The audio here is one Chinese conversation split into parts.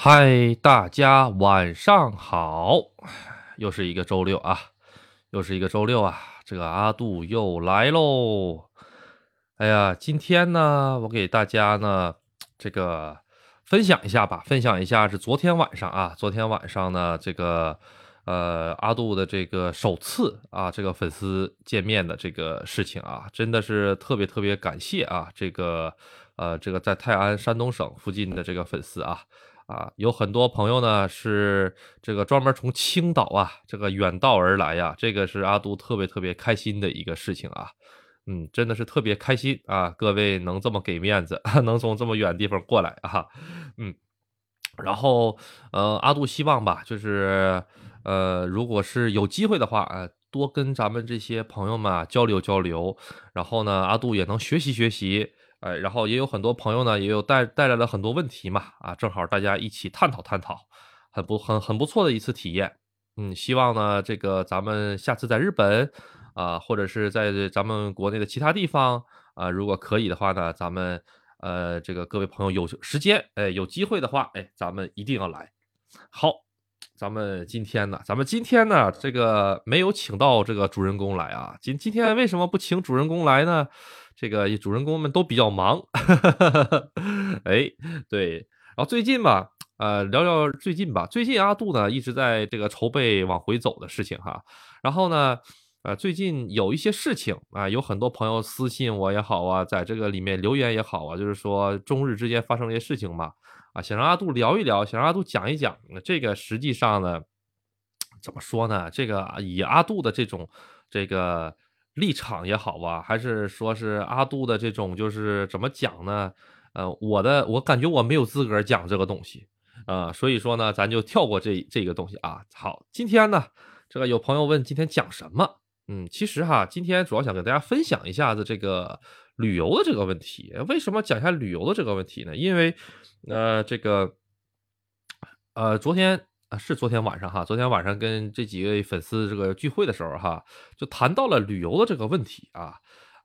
嗨，大家晚上好，又是一个周六啊，又是一个周六啊，这个阿杜又来喽。哎呀，今天呢，我给大家呢，这个分享一下吧，分享一下是昨天晚上啊，昨天晚上呢，这个呃阿杜的这个首次啊，这个粉丝见面的这个事情啊，真的是特别特别感谢啊，这个呃这个在泰安山东省附近的这个粉丝啊。啊，有很多朋友呢是这个专门从青岛啊这个远道而来呀，这个是阿杜特别特别开心的一个事情啊，嗯，真的是特别开心啊，各位能这么给面子，能从这么远地方过来啊，嗯，然后呃，阿杜希望吧，就是呃，如果是有机会的话，呃，多跟咱们这些朋友们啊交流交流，然后呢，阿杜也能学习学习。哎，然后也有很多朋友呢，也有带带来了很多问题嘛，啊，正好大家一起探讨探讨，很不很很不错的一次体验，嗯，希望呢，这个咱们下次在日本，啊，或者是在咱们国内的其他地方，啊，如果可以的话呢，咱们呃，这个各位朋友有时间，哎，有机会的话，哎，咱们一定要来。好，咱们今天呢，咱们今天呢，这个没有请到这个主人公来啊，今今天为什么不请主人公来呢？这个主人公们都比较忙，哎，对，然后最近吧，呃，聊聊最近吧。最近阿杜呢一直在这个筹备往回走的事情哈。然后呢，呃，最近有一些事情啊，有很多朋友私信我也好啊，在这个里面留言也好啊，就是说中日之间发生了一些事情嘛，啊，想让阿杜聊一聊，想让阿杜讲一讲。这个实际上呢，怎么说呢？这个以阿杜的这种这个。立场也好吧，还是说是阿杜的这种，就是怎么讲呢？呃，我的我感觉我没有资格讲这个东西，呃，所以说呢，咱就跳过这这个东西啊。好，今天呢，这个有朋友问今天讲什么？嗯，其实哈，今天主要想跟大家分享一下子这个旅游的这个问题。为什么讲一下旅游的这个问题呢？因为，呃，这个，呃，昨天。啊，是昨天晚上哈，昨天晚上跟这几位粉丝这个聚会的时候哈，就谈到了旅游的这个问题啊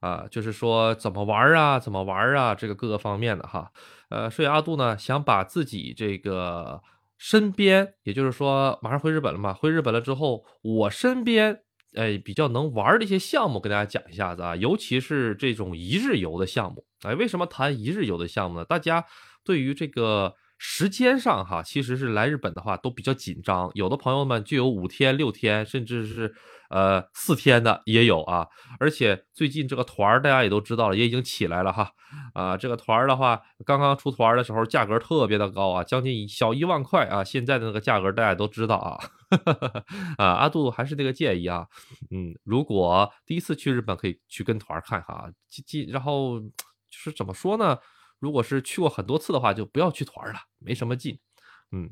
啊，就是说怎么玩啊，怎么玩啊，这个各个方面的哈。呃，所以阿杜呢想把自己这个身边，也就是说马上回日本了嘛，回日本了之后，我身边哎比较能玩的一些项目跟大家讲一下子啊，尤其是这种一日游的项目。哎，为什么谈一日游的项目呢？大家对于这个。时间上哈，其实是来日本的话都比较紧张，有的朋友们就有五天、六天，甚至是呃四天的也有啊。而且最近这个团儿大家也都知道了，也已经起来了哈。啊，这个团儿的话，刚刚出团的时候价格特别的高啊，将近小一万块啊。现在的那个价格大家都知道啊。啊，阿杜还是那个建议啊，嗯，如果第一次去日本可以去跟团看哈，进然后就是怎么说呢？如果是去过很多次的话，就不要去团了，没什么劲。嗯，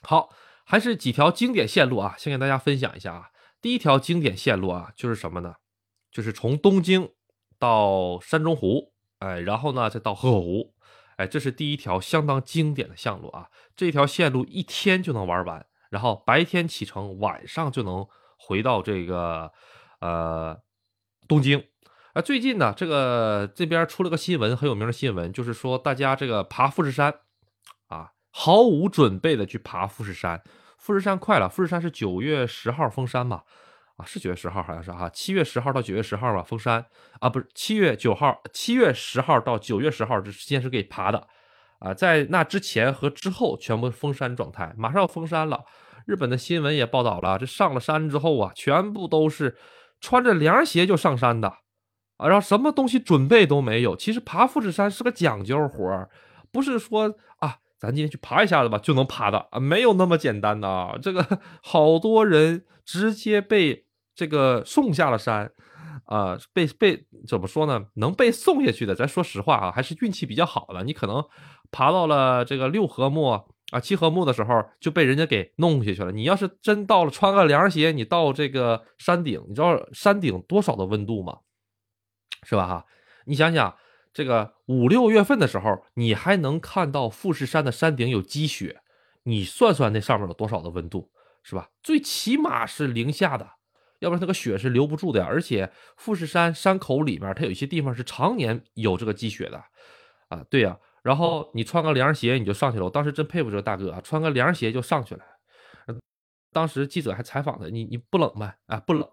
好，还是几条经典线路啊，先给大家分享一下啊。第一条经典线路啊，就是什么呢？就是从东京到山中湖，哎，然后呢再到河口湖，哎，这是第一条相当经典的线路啊。这条线路一天就能玩完，然后白天启程，晚上就能回到这个呃东京。啊，最近呢，这个这边出了个新闻，很有名的新闻，就是说大家这个爬富士山，啊，毫无准备的去爬富士山。富士山快了，富士山是九月十号封山嘛？啊，是九月十号，好像是哈，七月十号到九月十号吧，封山啊，不是七月九号，七月十号到九月十号这时间是可以爬的，啊，在那之前和之后全部封山状态，马上要封山了。日本的新闻也报道了，这上了山之后啊，全部都是穿着凉鞋就上山的。然后什么东西准备都没有。其实爬富士山是个讲究活儿，不是说啊，咱今天去爬一下子吧就能爬的啊，没有那么简单的啊。这个好多人直接被这个送下了山，啊，被被怎么说呢？能被送下去的，咱说实话啊，还是运气比较好的。你可能爬到了这个六合目啊、七合目的时候就被人家给弄下去了。你要是真到了，穿个凉鞋，你到这个山顶，你知道山顶多少的温度吗？是吧哈？你想想，这个五六月份的时候，你还能看到富士山的山顶有积雪，你算算那上面有多少的温度，是吧？最起码是零下的，要不然那个雪是留不住的呀。而且富士山山口里面，它有一些地方是常年有这个积雪的，啊，对呀。然后你穿个凉鞋你就上去了，我当时真佩服这个大哥啊，穿个凉鞋就上去了。当时记者还采访他，你你不冷吗？啊，不冷。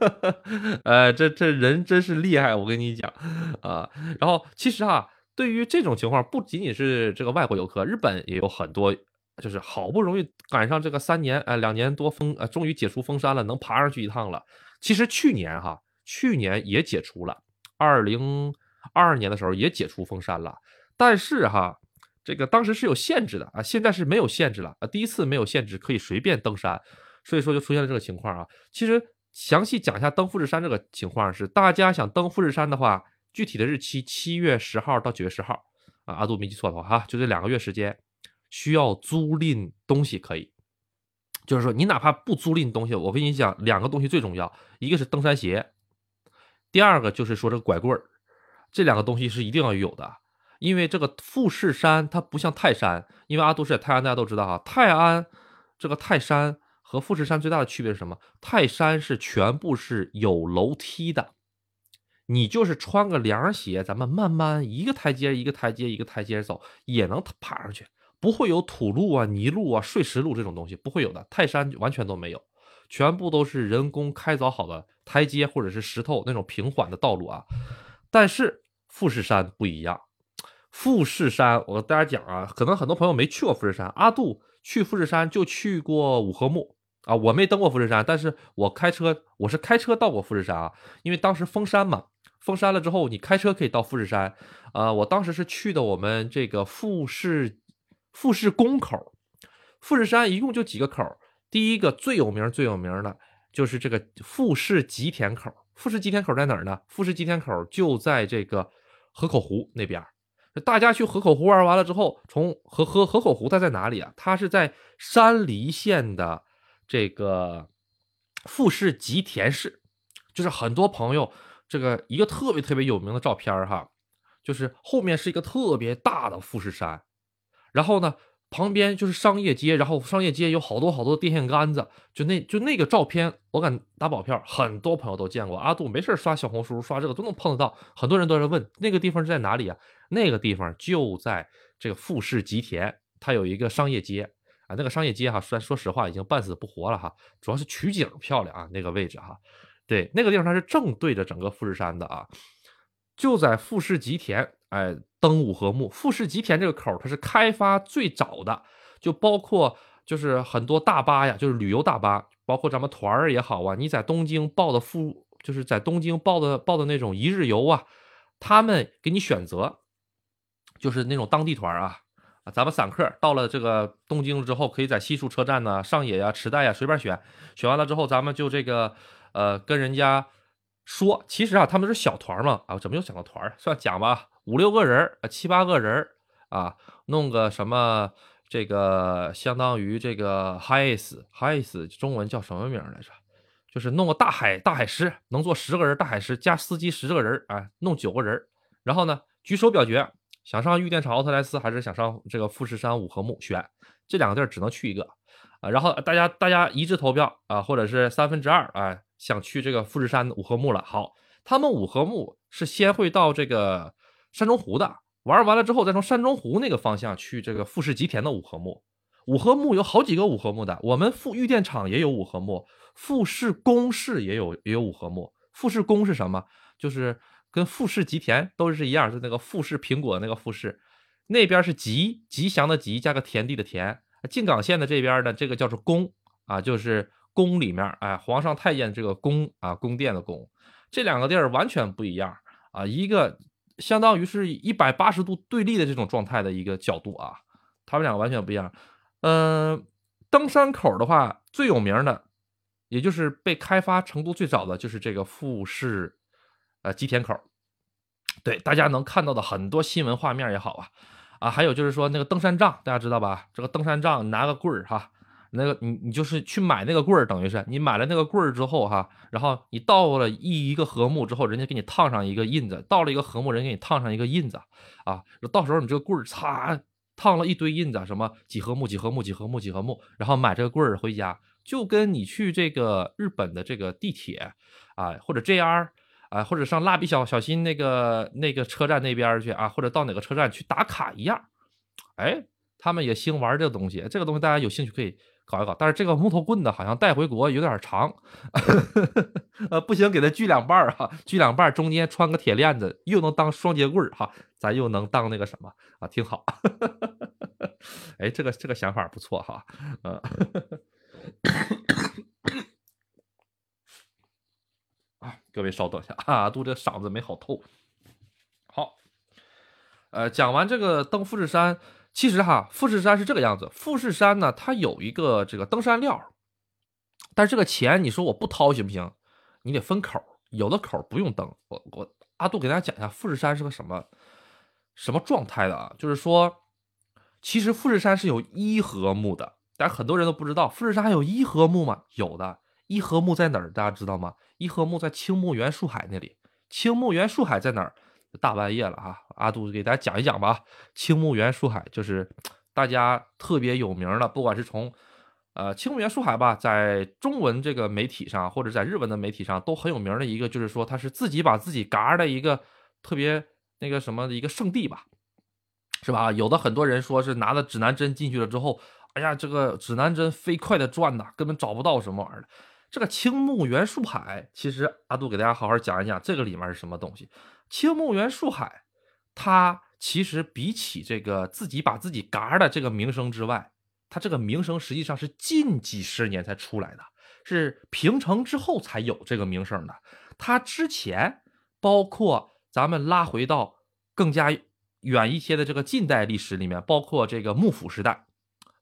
呃，这这人真是厉害，我跟你讲啊。然后其实啊，对于这种情况，不仅仅是这个外国游客，日本也有很多，就是好不容易赶上这个三年，呃，两年多封，呃，终于解除封山了，能爬上去一趟了。其实去年哈，去年也解除了，二零二二年的时候也解除封山了，但是哈。这个当时是有限制的啊，现在是没有限制了啊。第一次没有限制，可以随便登山，所以说就出现了这个情况啊。其实详细讲一下登富士山这个情况是，大家想登富士山的话，具体的日期七月十号到九月十号啊，阿杜没记错的话哈，就这两个月时间，需要租赁东西可以，就是说你哪怕不租赁东西，我跟你讲两个东西最重要，一个是登山鞋，第二个就是说这个拐棍儿，这两个东西是一定要有的。因为这个富士山它不像泰山，因为阿杜是在泰安，大家都知道哈。泰安这个泰山和富士山最大的区别是什么？泰山是全部是有楼梯的，你就是穿个凉鞋，咱们慢慢一个台阶一个台阶一个台阶走，也能爬上去，不会有土路啊、泥路啊、碎石路这种东西，不会有的。泰山完全都没有，全部都是人工开凿好的台阶或者是石头那种平缓的道路啊。但是富士山不一样。富士山，我跟大家讲啊，可能很多朋友没去过富士山。阿杜去富士山就去过五合目啊，我没登过富士山，但是我开车，我是开车到过富士山啊。因为当时封山嘛，封山了之后，你开车可以到富士山。呃，我当时是去的我们这个富士富士宫口。富士山一共就几个口，第一个最有名最有名的就是这个富士吉田口。富士吉田口在哪儿呢？富士吉田口就在这个河口湖那边。大家去河口湖玩完了之后，从河河河口湖它在哪里啊？它是在山梨县的这个富士吉田市，就是很多朋友这个一个特别特别有名的照片哈，就是后面是一个特别大的富士山，然后呢。旁边就是商业街，然后商业街有好多好多电线杆子，就那就那个照片，我敢打保票，很多朋友都见过。阿杜没事刷小红书刷这个都能碰得到，很多人都在问那个地方是在哪里啊？那个地方就在这个富士吉田，它有一个商业街啊，那个商业街哈，虽然说实话已经半死不活了哈，主要是取景漂亮啊，那个位置哈，对，那个地方它是正对着整个富士山的啊，就在富士吉田。哎，登五合目，富士吉田这个口它是开发最早的，就包括就是很多大巴呀，就是旅游大巴，包括咱们团儿也好啊，你在东京报的富，就是在东京报的报的那种一日游啊，他们给你选择，就是那种当地团啊，啊，咱们散客到了这个东京之后，可以在西树车站呢、上野呀、池袋呀随便选，选完了之后，咱们就这个呃跟人家说，其实啊，他们是小团嘛，啊，怎么又讲到团算讲吧。五六个人啊，七八个人啊，弄个什么这个相当于这个 highs highs 中文叫什么名来着？就是弄个大海大海狮，能坐十个人大海狮加司机十个人啊，弄九个人。然后呢，举手表决，想上玉电厂奥特莱斯还是想上这个富士山五合目？选这两个地儿只能去一个啊。然后大家大家一致投票啊，或者是三分之二啊，想去这个富士山五合目了。好，他们五合目是先会到这个。山中湖的玩完了之后，再从山中湖那个方向去这个富士吉田的五合目。五合目有好几个五合目的，我们富玉电厂也有五合目，富士宫市也有也有五合目。富士宫是什么？就是跟富士吉田都是一样，是那个富士苹果那个富士，那边是吉吉祥的吉加个田地的田。静冈县的这边呢，这个叫做宫啊，就是宫里面哎，皇上太监这个宫啊，宫殿的宫。这两个地儿完全不一样啊，一个。相当于是一百八十度对立的这种状态的一个角度啊，他们两个完全不一样。嗯，登山口的话，最有名的，也就是被开发程度最早的就是这个富士，呃，吉田口。对，大家能看到的很多新闻画面也好啊，啊，还有就是说那个登山杖，大家知道吧？这个登山杖拿个棍儿哈。那个你你就是去买那个棍儿，等于是你买了那个棍儿之后哈，然后你到了一一个和睦之后，人家给你烫上一个印子，到了一个和睦，人给你烫上一个印子啊，到时候你这个棍儿擦烫了一堆印子，什么几和木几和木几和木几和木，然后买这个棍儿回家，就跟你去这个日本的这个地铁啊或者 JR 啊，或者上蜡笔小小新那个那个车站那边去啊，或者到哪个车站去打卡一样。哎，他们也兴玩这个东西，这个东西大家有兴趣可以搞一搞。但是这个木头棍呢，好像带回国有点长，呃，不行，给它锯两半儿哈，锯两半儿，中间穿个铁链子，又能当双节棍儿哈，咱又能当那个什么啊，挺好。哎，这个这个想法不错哈，嗯。啊，各位稍等一下啊，杜这嗓子没好透。好，呃，讲完这个登富士山，其实哈，富士山是这个样子。富士山呢，它有一个这个登山料，但是这个钱你说我不掏行不行？你得分口，有的口不用登。我我阿杜给大家讲一下富士山是个什么什么状态的啊？就是说，其实富士山是有伊和木的。但很多人都不知道，富士山有伊和木吗？有的，伊和木在哪儿？大家知道吗？伊和木在青木原树海那里。青木原树海在哪儿？大半夜了啊！阿杜给大家讲一讲吧。青木原树海就是大家特别有名的，不管是从呃青木原树海吧，在中文这个媒体上，或者在日文的媒体上都很有名的一个，就是说它是自己把自己嘎的一个特别那个什么的一个圣地吧，是吧？有的很多人说是拿着指南针进去了之后。哎呀，这个指南针飞快的转呐，根本找不到什么玩意儿。这个青木原树海，其实阿杜给大家好好讲一讲，这个里面是什么东西。青木原树海，它其实比起这个自己把自己嘎的这个名声之外，它这个名声实际上是近几十年才出来的，是平成之后才有这个名声的。它之前，包括咱们拉回到更加远一些的这个近代历史里面，包括这个幕府时代。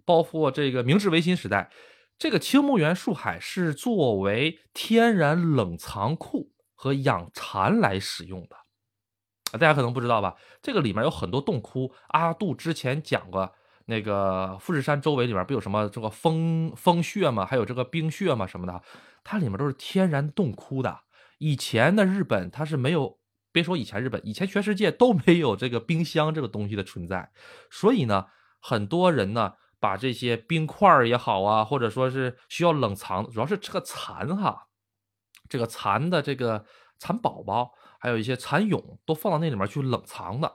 包括这个明治维新时代，这个青木原树海是作为天然冷藏库和养蚕来使用的啊，大家可能不知道吧？这个里面有很多洞窟。阿杜之前讲过，那个富士山周围里面不有什么这个风风穴吗？还有这个冰穴吗？什么的，它里面都是天然洞窟的。以前的日本它是没有，别说以前日本，以前全世界都没有这个冰箱这个东西的存在，所以呢，很多人呢。把这些冰块儿也好啊，或者说是需要冷藏，主要是这个蚕哈，这个蚕的这个蚕宝宝，还有一些蚕蛹，都放到那里面去冷藏的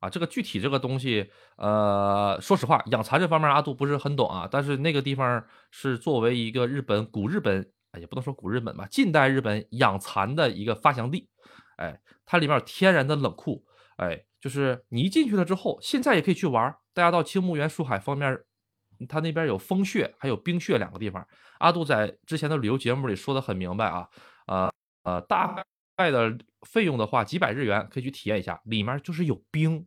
啊。这个具体这个东西，呃，说实话，养蚕这方面阿杜不是很懂啊。但是那个地方是作为一个日本古日本，也不能说古日本吧，近代日本养蚕的一个发祥地。哎，它里面有天然的冷库，哎，就是你一进去了之后，现在也可以去玩。大家到青木原树海方面。他那边有风穴，还有冰穴两个地方。阿杜在之前的旅游节目里说的很明白啊，呃呃，大概的费用的话，几百日元可以去体验一下，里面就是有冰，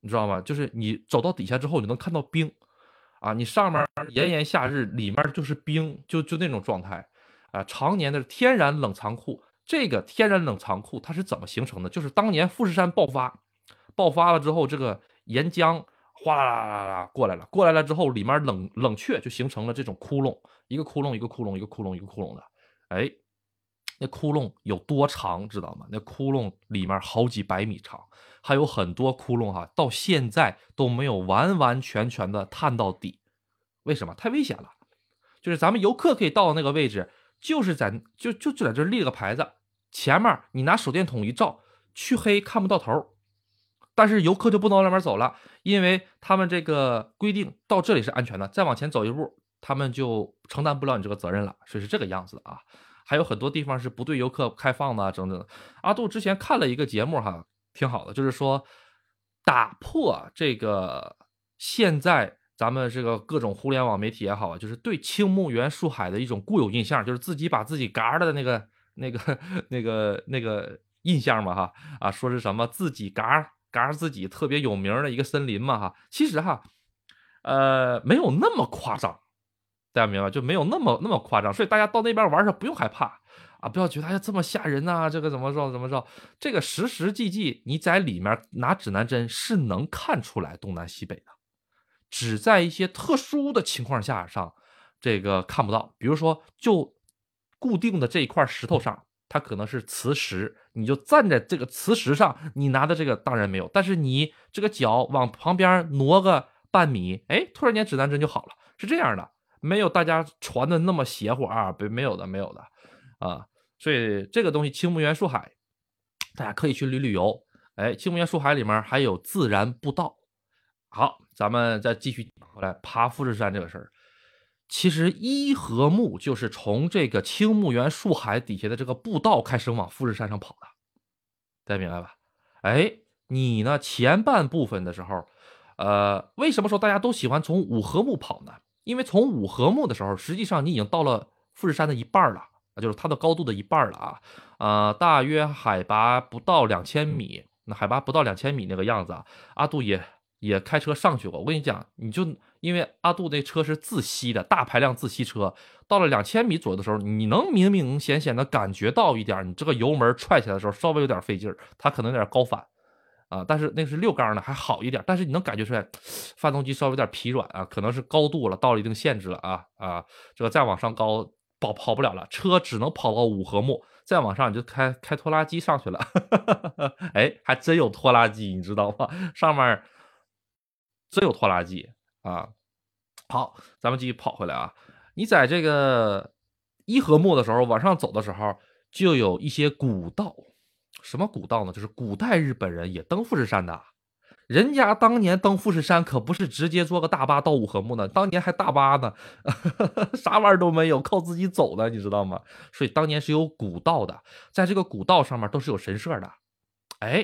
你知道吗？就是你走到底下之后，你能看到冰啊。你上面炎炎夏日，里面就是冰，就就那种状态啊。常年的天然冷藏库，这个天然冷藏库它是怎么形成的？就是当年富士山爆发，爆发了之后，这个岩浆。哗啦啦啦啦过来了，过来了之后，里面冷冷却就形成了这种窟窿，一个窟窿一个窟窿一个窟窿一个窟窿的，哎，那窟窿有多长知道吗？那窟窿里面好几百米长，还有很多窟窿哈，到现在都没有完完全全的探到底，为什么？太危险了。就是咱们游客可以到那个位置，就是在就就就在这立了个牌子，前面你拿手电筒一照，黢黑看不到头。但是游客就不能往那边走了，因为他们这个规定到这里是安全的，再往前走一步，他们就承担不了你这个责任了，所以是这个样子的啊。还有很多地方是不对游客开放的，等等。阿杜之前看了一个节目哈，挺好的，就是说打破这个现在咱们这个各种互联网媒体也好，就是对青木原树海的一种固有印象，就是自己把自己嘎的那个那个 那个那个印象嘛哈啊，说是什么自己嘎。嘎自己特别有名的一个森林嘛哈，其实哈，呃，没有那么夸张，大家明白就没有那么那么夸张，所以大家到那边玩时不用害怕啊，不要觉得哎呀这么吓人呐，这个怎么着怎么着，这个实实际际你在里面拿指南针是能看出来东南西北的，只在一些特殊的情况下上这个看不到，比如说就固定的这一块石头上。它可能是磁石，你就站在这个磁石上，你拿的这个当然没有。但是你这个脚往旁边挪个半米，哎，突然间指南针就好了，是这样的，没有大家传的那么邪乎啊，没没有的，没有的啊。所以这个东西青木原树海大家可以去旅旅游。哎，青木原树海里面还有自然步道。好，咱们再继续回来爬富士山这个事儿。其实伊和木就是从这个青木原树海底下的这个步道开始往富士山上跑的，大家明白吧？哎，你呢前半部分的时候，呃，为什么说大家都喜欢从五合目跑呢？因为从五合目的时候，实际上你已经到了富士山的一半了，就是它的高度的一半了啊，呃，大约海拔不到两千米，那海拔不到两千米那个样子啊，阿杜也。也开车上去过，我跟你讲，你就因为阿杜那车是自吸的大排量自吸车，到了两千米左右的时候，你能明明显显的感觉到一点，你这个油门踹起来的时候稍微有点费劲儿，它可能有点高反啊，但是那是六缸的还好一点，但是你能感觉出来，发动机稍微有点疲软啊，可能是高度了，到了一定限制了啊啊，这个再往上高跑跑不了了，车只能跑到五合目，再往上你就开开拖拉机上去了，哎，还真有拖拉机，你知道吗？上面。真有拖拉机啊！好，咱们继续跑回来啊。你在这个伊和木的时候，往上走的时候，就有一些古道。什么古道呢？就是古代日本人也登富士山的。人家当年登富士山可不是直接坐个大巴到五合目呢，当年还大巴呢，啥玩意儿都没有，靠自己走的，你知道吗？所以当年是有古道的，在这个古道上面都是有神社的。哎，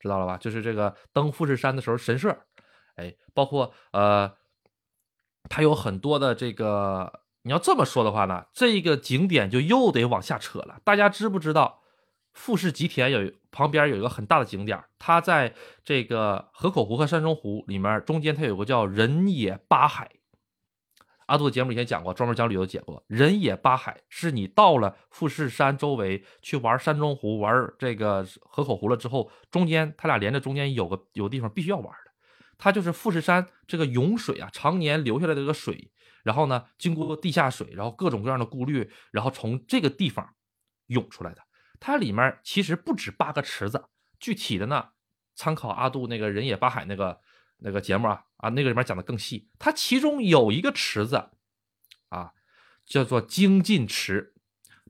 知道了吧？就是这个登富士山的时候神社。哎，包括呃，它有很多的这个，你要这么说的话呢，这个景点就又得往下扯了。大家知不知道富士吉田有旁边有一个很大的景点？它在这个河口湖和山中湖里面中间，它有个叫人野八海。阿杜的节目以前讲过，专门讲旅游讲过，人野八海是你到了富士山周围去玩山中湖、玩这个河口湖了之后，中间它俩连着，中间有个有地方必须要玩。它就是富士山这个涌水啊，常年流下来的这个水，然后呢，经过地下水，然后各种各样的过滤，然后从这个地方涌出来的。它里面其实不止八个池子，具体的呢，参考阿杜那个人野八海那个那个节目啊啊，那个里面讲的更细。它其中有一个池子啊，叫做精进池，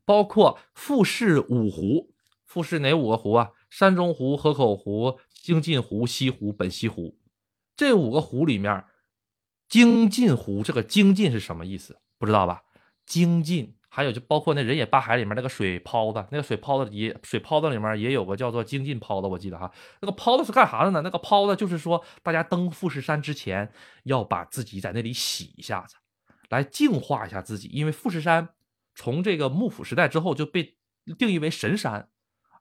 包括富士五湖，富士哪五个湖啊？山中湖、河口湖、精进湖、西湖、本溪湖。这五个湖里面，精进湖这个精进是什么意思？不知道吧？精进还有就包括那人野八海里面那个水泡子，那个水泡子也水泡子里面也有个叫做精进泡子，我记得哈。那个泡子是干啥的呢？那个泡子就是说，大家登富士山之前要把自己在那里洗一下子，来净化一下自己。因为富士山从这个幕府时代之后就被定义为神山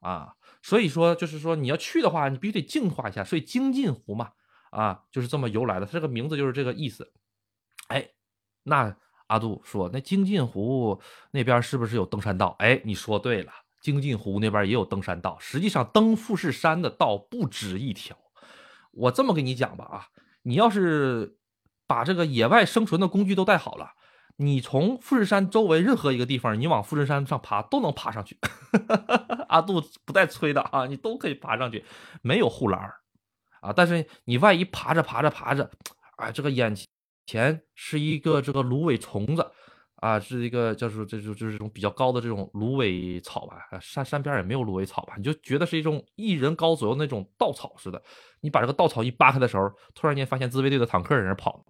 啊，所以说就是说你要去的话，你必须得净化一下。所以精进湖嘛。啊，就是这么由来的，它这个名字就是这个意思。哎，那阿杜说，那精进湖那边是不是有登山道？哎，你说对了，精进湖那边也有登山道。实际上，登富士山的道不止一条。我这么跟你讲吧，啊，你要是把这个野外生存的工具都带好了，你从富士山周围任何一个地方，你往富士山上爬都能爬上去。阿杜不带吹的啊，你都可以爬上去，没有护栏。啊！但是你万一爬着爬着爬着，啊，这个眼前是一个这个芦苇虫子，啊，是一个叫做这就就是这种比较高的这种芦苇草吧，山山边也没有芦苇草吧，你就觉得是一种一人高左右那种稻草似的。你把这个稻草一扒开的时候，突然间发现自卫队的坦克在那跑，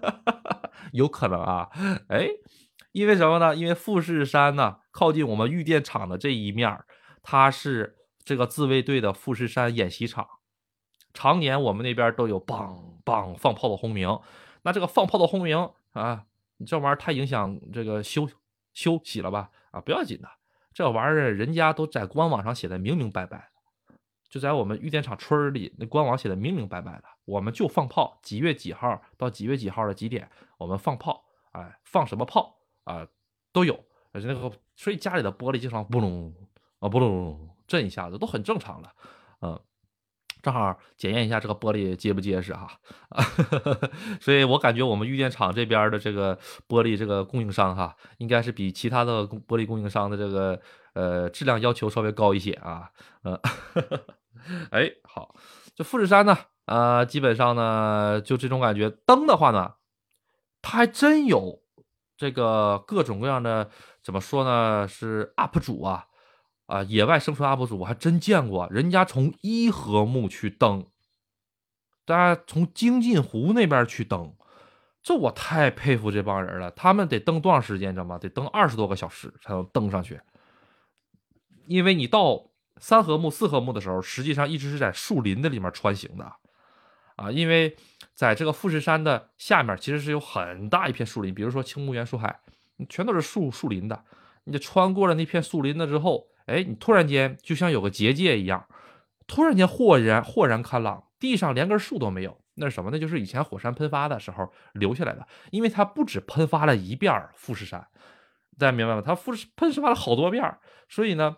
有可能啊，哎，因为什么呢？因为富士山呢靠近我们玉电厂的这一面它是这个自卫队的富士山演习场。常年我们那边都有梆梆放炮的轰鸣，那这个放炮的轰鸣啊，你这玩意儿太影响这个休休息了吧？啊，不要紧的，这玩意儿人家都在官网上写的明明白白，就在我们玉电厂村里那官网写的明明白白的，我们就放炮，几月几号到几月几号的几点，我们放炮，哎，放什么炮啊都有，而且那个所以家里的玻璃经常嘣隆啊嘣隆震一下子都很正常的，嗯。正好检验一下这个玻璃结不结实哈，所以我感觉我们玉电厂这边的这个玻璃这个供应商哈，应该是比其他的玻璃供应商的这个呃质量要求稍微高一些啊。呃，哎，好，这富士山呢，呃，基本上呢就这种感觉。灯的话呢，它还真有这个各种各样的，怎么说呢？是 UP 主啊。啊，野外生存 UP 主我还真见过，人家从伊和木去登，大家从精进湖那边去登，这我太佩服这帮人了。他们得登多长时间，你知道吗？得登二十多个小时才能登上去，因为你到三合木、四合木的时候，实际上一直是在树林的里面穿行的，啊，因为在这个富士山的下面其实是有很大一片树林，比如说青木原树海，全都是树树林的。你穿过了那片树林了之后。哎，你突然间就像有个结界一样，突然间豁然豁然开朗，地上连根树都没有，那是什么？那就是以前火山喷发的时候留下来的，因为它不止喷发了一遍富士山，大家明白吗？它富士喷发了好多遍，所以呢，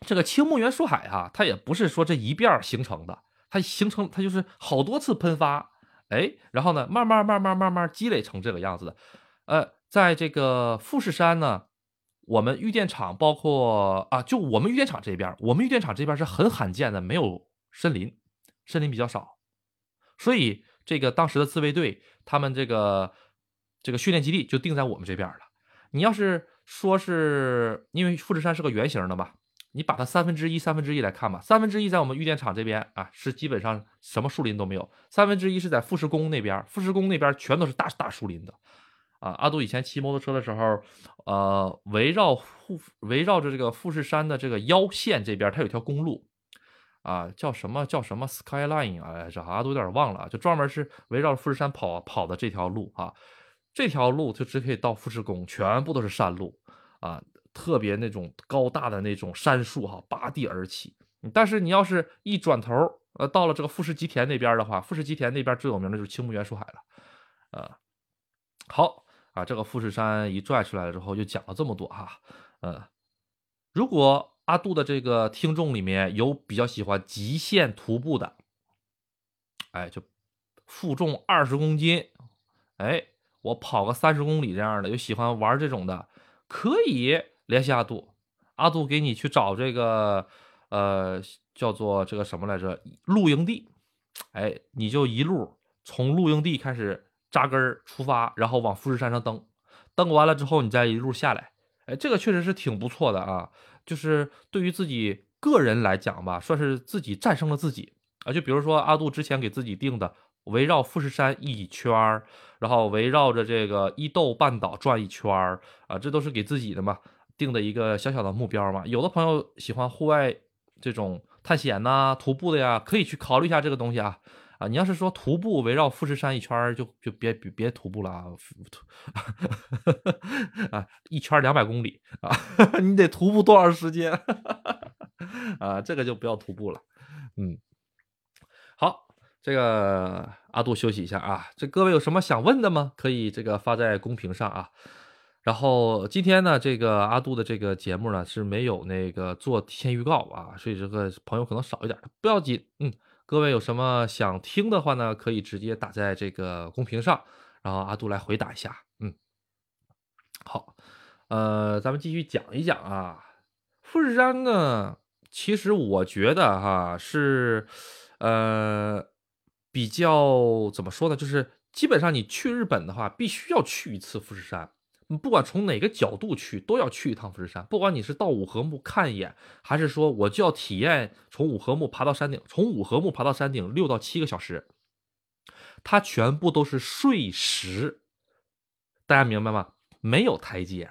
这个青木原树海啊，它也不是说这一遍形成的，它形成它就是好多次喷发，哎，然后呢，慢慢慢慢慢慢积累成这个样子的，呃，在这个富士山呢。我们玉电厂包括啊，就我们玉电厂这边，我们玉电厂这边是很罕见的，没有森林，森林比较少，所以这个当时的自卫队他们这个这个训练基地就定在我们这边了。你要是说是因为富士山是个圆形的嘛，你把它三分之一三分之一来看吧，三分之一在我们玉电厂这边啊，是基本上什么树林都没有，三分之一是在富士宫那边，富士宫那边全都是大大树林的。啊，阿杜以前骑摩托车的时候，呃，围绕富围绕着这个富士山的这个腰线这边，它有条公路，啊，叫什么叫什么 Skyline 啊，这阿杜有点忘了，就专门是围绕富士山跑跑的这条路啊，这条路就只可以到富士宫，全部都是山路啊，特别那种高大的那种杉树哈，拔地而起。但是你要是一转头，呃，到了这个富士吉田那边的话，富士吉田那边最有名的就是青木原树海了，啊，好。啊，这个富士山一拽出来了之后，就讲了这么多哈，呃，如果阿杜的这个听众里面有比较喜欢极限徒步的，哎，就负重二十公斤，哎，我跑个三十公里这样的，有喜欢玩这种的，可以联系阿杜，阿杜给你去找这个，呃，叫做这个什么来着，露营地，哎，你就一路从露营地开始。扎根儿出发，然后往富士山上登，登完了之后，你再一路下来，哎，这个确实是挺不错的啊。就是对于自己个人来讲吧，算是自己战胜了自己啊。就比如说阿杜之前给自己定的，围绕富士山一圈儿，然后围绕着这个伊豆半岛转一圈儿啊，这都是给自己的嘛，定的一个小小的目标嘛。有的朋友喜欢户外这种探险呐、徒步的呀，可以去考虑一下这个东西啊。你要是说徒步围绕富士山一圈就就别别别徒步了啊，啊，一圈两百公里啊，你得徒步多长时间？啊，这个就不要徒步了。嗯，好，这个阿杜休息一下啊。这各位有什么想问的吗？可以这个发在公屏上啊。然后今天呢，这个阿杜的这个节目呢是没有那个做提前预告啊，所以这个朋友可能少一点，不要紧，嗯。各位有什么想听的话呢？可以直接打在这个公屏上，然后阿杜来回答一下。嗯，好，呃，咱们继续讲一讲啊。富士山呢，其实我觉得哈是，呃，比较怎么说呢？就是基本上你去日本的话，必须要去一次富士山。你不管从哪个角度去，都要去一趟富士山。不管你是到五合目看一眼，还是说我就要体验从五合目爬到山顶，从五合目爬到山顶六到七个小时，它全部都是碎石，大家明白吗？没有台阶。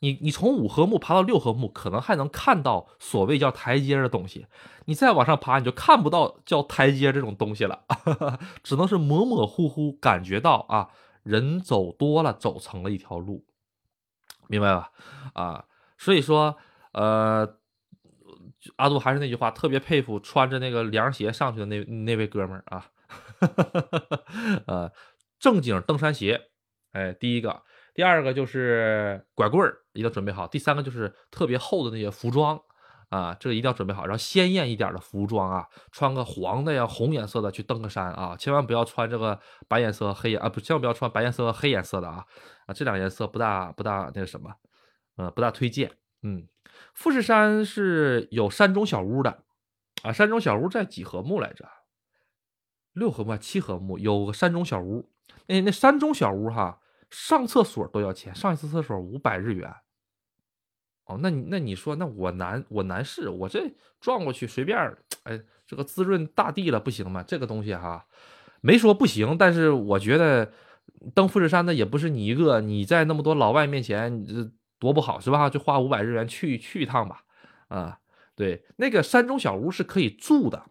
你你从五合目爬到六合目，可能还能看到所谓叫台阶的东西。你再往上爬，你就看不到叫台阶这种东西了，只能是模模糊糊感觉到啊。人走多了，走成了一条路，明白吧？啊，所以说，呃，阿杜还是那句话，特别佩服穿着那个凉鞋上去的那那位哥们儿啊，呃，正经登山鞋，哎，第一个，第二个就是拐棍儿一定要准备好，第三个就是特别厚的那些服装。啊，这个一定要准备好，然后鲜艳一点的服装啊，穿个黄的呀、红颜色的去登个山啊，千万不要穿这个白颜色、黑颜啊，不，千万不要穿白颜色和、黑颜色的啊，啊，这两个颜色不大不大那个什么，呃，不大推荐。嗯，富士山是有山中小屋的啊，山中小屋在几合目来着？六合目、七合目有个山中小屋，那那山中小屋哈，上厕所都要钱，上一次厕所五百日元。哦，那你那你说，那我难我南市，我这撞过去随便，哎，这个滋润大地了，不行吗？这个东西哈，没说不行，但是我觉得登富士山的也不是你一个，你在那么多老外面前，这多不好是吧？就花五百日元去去一趟吧，啊，对，那个山中小屋是可以住的，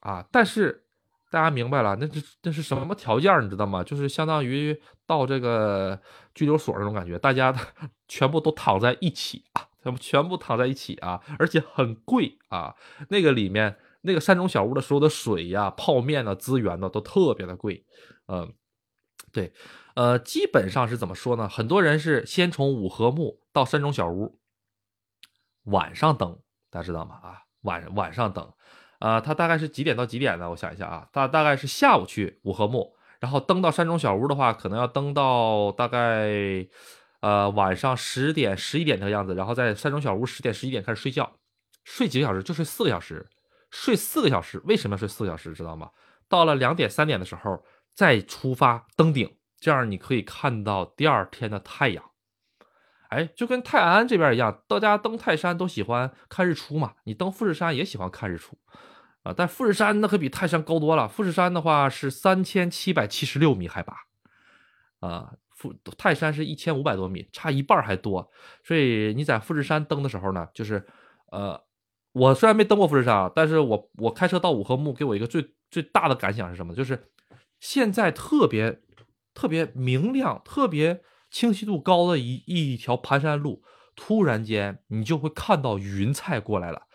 啊，但是。大家明白了，那这那是什么条件你知道吗？就是相当于到这个拘留所那种感觉，大家 全部都躺在一起啊，全部全部躺在一起啊，而且很贵啊。那个里面那个山中小屋的所有的水呀、泡面呢、资源呢，都特别的贵。嗯，对，呃，基本上是怎么说呢？很多人是先从五合目到山中小屋，晚上登，大家知道吗？啊，晚晚上登。啊，他大概是几点到几点呢？我想一下啊，大大概是下午去五合目，然后登到山中小屋的话，可能要登到大概呃晚上十点十一点这个样子，然后在山中小屋十点十一点开始睡觉，睡几个小时就睡四个小时，睡四个小时，为什么要睡四个小时？知道吗？到了两点三点的时候再出发登顶，这样你可以看到第二天的太阳。哎，就跟泰安这边一样，大家登泰山都喜欢看日出嘛，你登富士山也喜欢看日出。啊，但富士山那可比泰山高多了。富士山的话是三千七百七十六米海拔，啊，富泰山是一千五百多米，差一半还多。所以你在富士山登的时候呢，就是，呃，我虽然没登过富士山啊，但是我我开车到五合目，给我一个最最大的感想是什么？就是现在特别特别明亮、特别清晰度高的一一条盘山路，突然间你就会看到云彩过来了。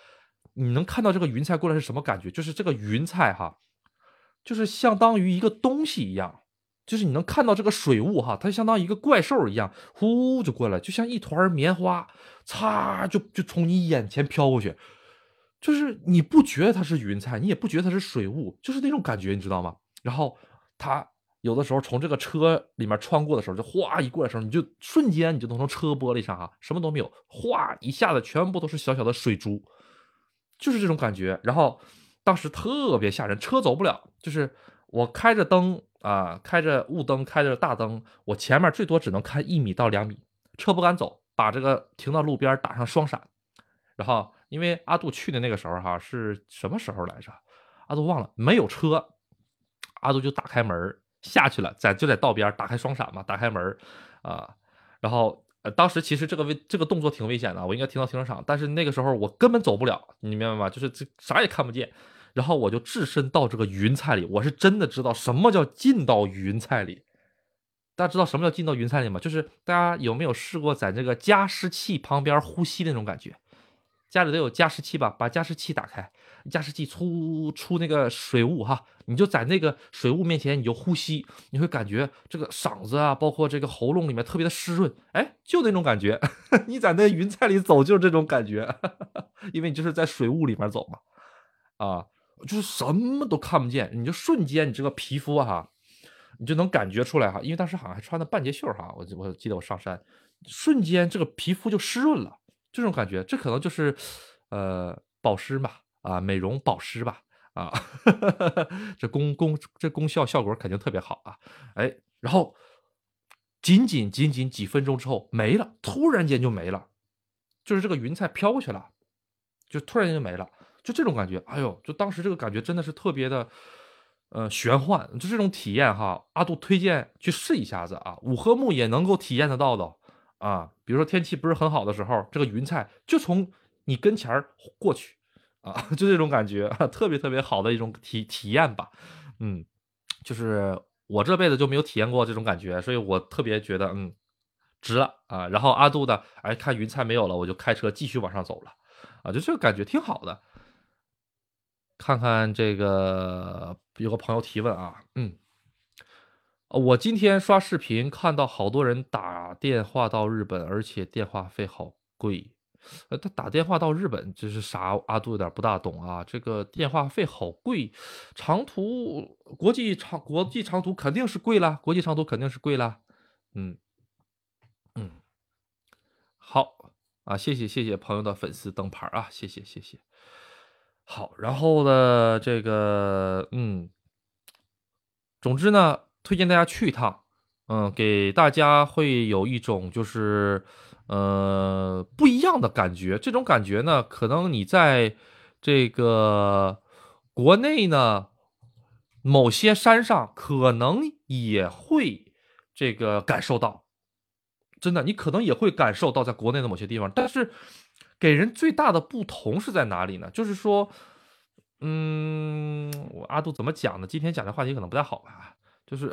你能看到这个云彩过来是什么感觉？就是这个云彩哈，就是相当于一个东西一样，就是你能看到这个水雾哈，它相当于一个怪兽一样，呼就过来，就像一团棉花，擦就就从你眼前飘过去，就是你不觉得它是云彩，你也不觉得它是水雾，就是那种感觉，你知道吗？然后它有的时候从这个车里面穿过的时候，就哗一过来的时候，你就瞬间你就能从车玻璃上哈，什么都没有，哗一下子全部都是小小的水珠。就是这种感觉，然后当时特别吓人，车走不了，就是我开着灯啊，开着雾灯，开着大灯，我前面最多只能看一米到两米，车不敢走，把这个停到路边打上双闪，然后因为阿杜去的那个时候哈是什么时候来着？阿杜忘了，没有车，阿杜就打开门下去了，在就在道边打开双闪嘛，打开门啊，然后。当时其实这个危这个动作挺危险的，我应该停到停车场，但是那个时候我根本走不了，你明白吗？就是这啥也看不见，然后我就置身到这个云彩里，我是真的知道什么叫进到云彩里。大家知道什么叫进到云彩里吗？就是大家有没有试过在这个加湿器旁边呼吸那种感觉？家里都有加湿器吧？把加湿器打开，加湿器出出那个水雾哈，你就在那个水雾面前，你就呼吸，你会感觉这个嗓子啊，包括这个喉咙里面特别的湿润，哎，就那种感觉。你在那云彩里走，就是这种感觉，因为你就是在水雾里面走嘛，啊，就是什么都看不见，你就瞬间你这个皮肤哈，你就能感觉出来哈，因为当时好像还穿的半截袖哈，我我记得我上山，瞬间这个皮肤就湿润了。这种感觉，这可能就是，呃，保湿吧，啊，美容保湿吧，啊，这功功这功效效果肯定特别好啊，哎，然后仅仅仅仅几分钟之后没了，突然间就没了，就是这个云彩飘过去了，就突然间就没了，就这种感觉，哎呦，就当时这个感觉真的是特别的，呃，玄幻，就这种体验哈，阿杜推荐去试一下子啊，五合目也能够体验得到的。啊，比如说天气不是很好的时候，这个云彩就从你跟前儿过去，啊，就这种感觉，特别特别好的一种体体验吧。嗯，就是我这辈子就没有体验过这种感觉，所以我特别觉得，嗯，值了啊。然后阿杜的，哎，看云彩没有了，我就开车继续往上走了，啊，就这个感觉挺好的。看看这个，有个朋友提问啊，嗯。我今天刷视频看到好多人打电话到日本，而且电话费好贵。呃，他打电话到日本这是啥？阿杜有点不大懂啊。这个电话费好贵，长途国际长国际长途肯定是贵了，国际长途肯定是贵了。嗯嗯，好啊，谢谢谢谢朋友的粉丝灯牌啊，谢谢谢谢。好，然后呢，这个嗯，总之呢。推荐大家去一趟，嗯，给大家会有一种就是，呃不一样的感觉。这种感觉呢，可能你在这个国内呢，某些山上可能也会这个感受到，真的，你可能也会感受到在国内的某些地方，但是给人最大的不同是在哪里呢？就是说。嗯，我阿杜怎么讲呢？今天讲的话题可能不太好吧，就是，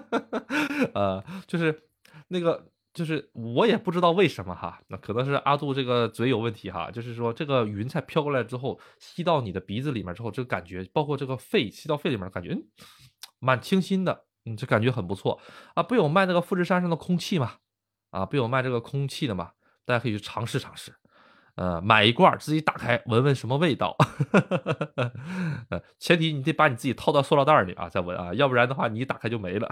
呃，就是那个，就是我也不知道为什么哈，那可能是阿杜这个嘴有问题哈，就是说这个云彩飘过来之后，吸到你的鼻子里面之后，这个感觉，包括这个肺吸到肺里面，感觉蛮清新的，嗯，这感觉很不错啊。不有卖那个富士山上的空气吗？啊，不有卖这个空气的吗？大家可以去尝试尝试。呃，买一罐自己打开闻闻什么味道，呃，前提你得把你自己套到塑料袋里啊，再闻啊，要不然的话你一打开就没了。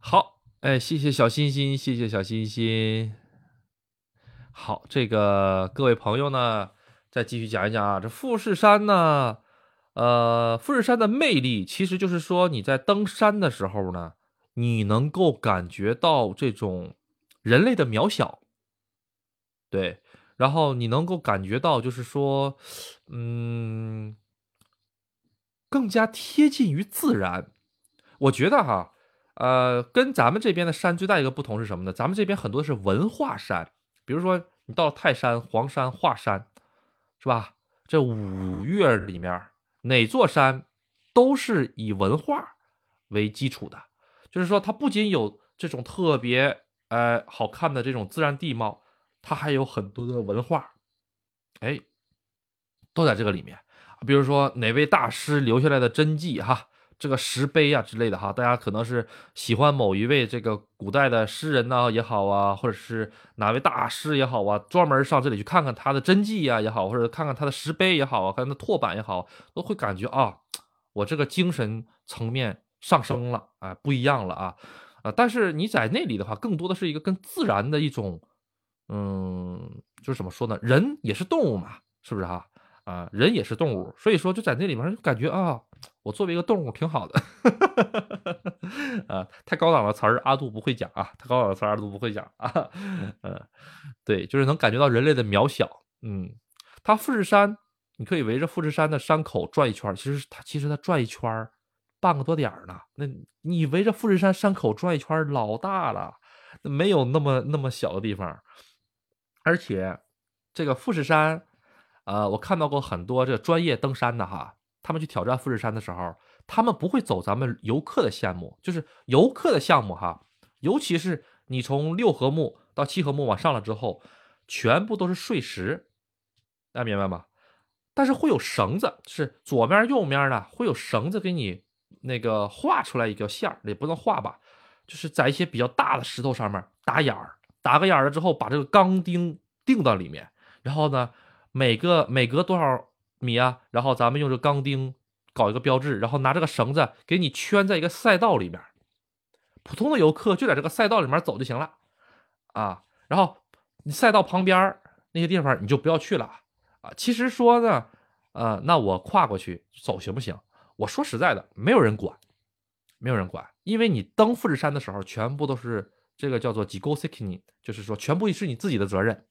好，哎，谢谢小心心，谢谢小心心。好，这个各位朋友呢，再继续讲一讲啊，这富士山呢，呃，富士山的魅力其实就是说你在登山的时候呢，你能够感觉到这种。人类的渺小，对，然后你能够感觉到，就是说，嗯，更加贴近于自然。我觉得哈，呃，跟咱们这边的山最大一个不同是什么呢？咱们这边很多是文化山，比如说你到泰山、黄山、华山，是吧？这五岳里面哪座山都是以文化为基础的，就是说它不仅有这种特别。呃，好看的这种自然地貌，它还有很多的文化，哎，都在这个里面。比如说哪位大师留下来的真迹哈，这个石碑啊之类的哈，大家可能是喜欢某一位这个古代的诗人呢也好啊，或者是哪位大师也好啊，专门上这里去看看他的真迹呀也好，或者看看他的石碑也好啊，看他的拓版也好，都会感觉啊，我这个精神层面上升了啊，不一样了啊。啊，但是你在那里的话，更多的是一个跟自然的一种，嗯，就是怎么说呢？人也是动物嘛，是不是哈？啊，人也是动物，所以说就在那里面感觉啊，我作为一个动物挺好的，啊，太高档的词儿阿杜不会讲啊，太高档的词儿阿杜不会讲啊，嗯，对，就是能感觉到人类的渺小，嗯，它富士山，你可以围着富士山的山口转一圈，其实它其实它转一圈。半个多点儿呢，那你围着富士山山口转一圈，老大了，没有那么那么小的地方。而且这个富士山，呃，我看到过很多这专业登山的哈，他们去挑战富士山的时候，他们不会走咱们游客的项目，就是游客的项目哈，尤其是你从六合目到七合目往上了之后，全部都是碎石，大家明白吗？但是会有绳子，是左面右面的会有绳子给你。那个画出来一条线儿，也不能画吧，就是在一些比较大的石头上面打眼儿，打个眼儿了之后，把这个钢钉钉到里面，然后呢，每个每隔多少米啊，然后咱们用这钢钉搞一个标志，然后拿这个绳子给你圈在一个赛道里面，普通的游客就在这个赛道里面走就行了啊，然后你赛道旁边那些地方你就不要去了啊。其实说呢，呃，那我跨过去走行不行？我说实在的，没有人管，没有人管，因为你登富士山的时候，全部都是这个叫做 g i g o s e k i n i 就是说全部是你自己的责任。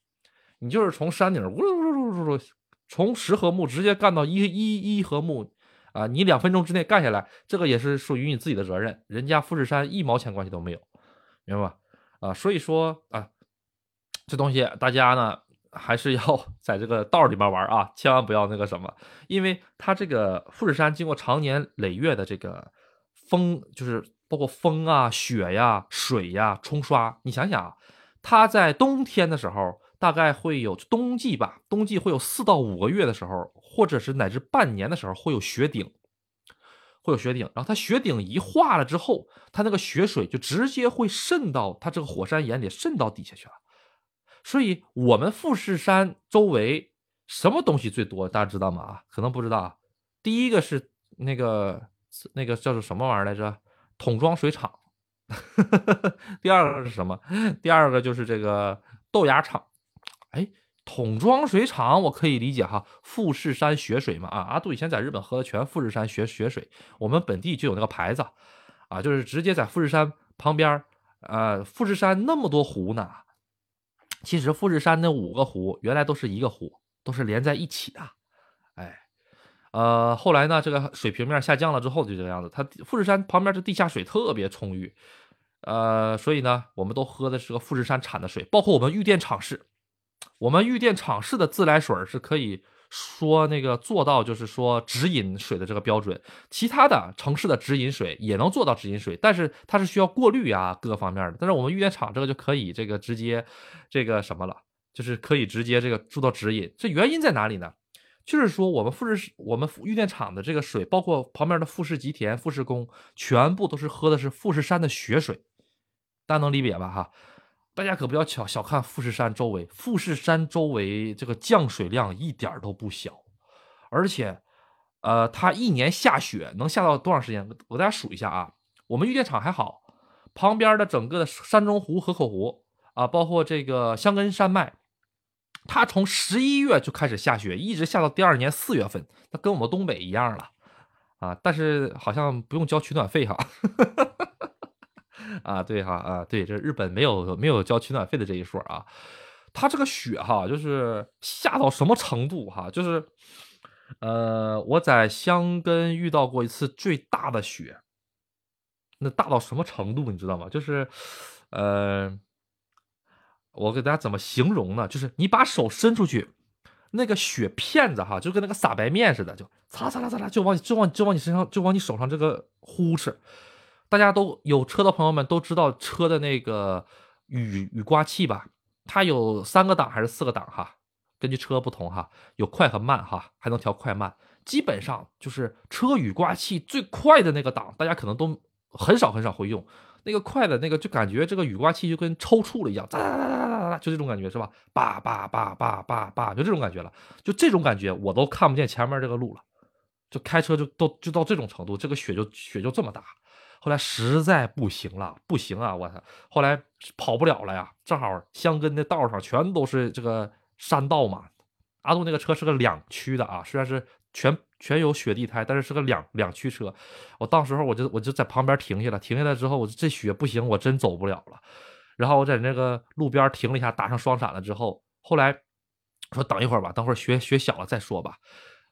你就是从山顶呜噜噜噜噜噜，从十合目直接干到一一一合目啊，你两分钟之内干下来，这个也是属于你自己的责任，人家富士山一毛钱关系都没有，明白吧？啊，所以说啊，这东西大家呢。还是要 在这个道里面玩啊，千万不要那个什么，因为它这个富士山经过长年累月的这个风，就是包括风啊、雪呀、水呀冲刷。你想想啊，它在冬天的时候，大概会有冬季吧，冬季会有四到五个月的时候，或者是乃至半年的时候会有雪顶，会有雪顶。然后它雪顶一化了之后，它那个雪水就直接会渗到它这个火山岩里，渗到底下去了。所以，我们富士山周围什么东西最多？大家知道吗？啊，可能不知道。第一个是那个那个叫做什么玩意儿来着？桶装水厂。第二个是什么？第二个就是这个豆芽厂。哎，桶装水厂我可以理解哈，富士山雪水嘛。啊，阿杜以前在日本喝的全富士山雪雪水，我们本地就有那个牌子，啊，就是直接在富士山旁边呃，富士山那么多湖呢，其实富士山那五个湖原来都是一个湖，都是连在一起的。哎，呃，后来呢，这个水平面下降了之后就这个样子。它富士山旁边这地下水特别充裕，呃，所以呢，我们都喝的是个富士山产的水，包括我们玉电厂市，我们玉电厂市的自来水是可以。说那个做到就是说直饮水的这个标准，其他的城市的直饮水也能做到直饮水，但是它是需要过滤啊各个方面的。但是我们玉电厂这个就可以这个直接这个什么了，就是可以直接这个做到直饮。这原因在哪里呢？就是说我们富士我们玉电厂的这个水，包括旁边的富士吉田、富士宫，全部都是喝的是富士山的雪水，大家能理解吧？哈。大家可不要小小看富士山周围，富士山周围这个降水量一点都不小，而且，呃，它一年下雪能下到多长时间？我给大家数一下啊。我们玉电厂还好，旁边的整个的山中湖、河口湖啊，包括这个香根山脉，它从十一月就开始下雪，一直下到第二年四月份，它跟我们东北一样了啊。但是好像不用交取暖费哈。啊，对哈，啊，对，这日本没有没有交取暖费的这一说啊，它这个雪哈，就是下到什么程度哈，就是，呃，我在香根遇到过一次最大的雪，那大到什么程度你知道吗？就是，呃，我给大家怎么形容呢？就是你把手伸出去，那个雪片子哈，就跟那个撒白面似的，就擦擦啦擦啦，就往就往就往你身上就往你手上这个呼哧。大家都有车的朋友们都知道车的那个雨雨刮器吧？它有三个档还是四个档哈？根据车不同哈，有快和慢哈，还能调快慢。基本上就是车雨刮器最快的那个档，大家可能都很少很少会用。那个快的那个就感觉这个雨刮器就跟抽搐了一样，哒哒哒哒哒哒，就这种感觉是吧？叭叭叭叭叭叭，就这种感觉了。就这种感觉，我都看不见前面这个路了。就开车就都就到这种程度，这个雪就雪就这么大。后来实在不行了，不行啊！我操，后来跑不了了呀。正好香根的道上全都是这个山道嘛。阿杜那个车是个两驱的啊，虽然是全全有雪地胎，但是是个两两驱车。我到时候我就我就在旁边停下了，停下来之后，我这雪不行，我真走不了了。然后我在那个路边停了一下，打上双闪了之后，后来说等一会儿吧，等会儿雪雪小了再说吧。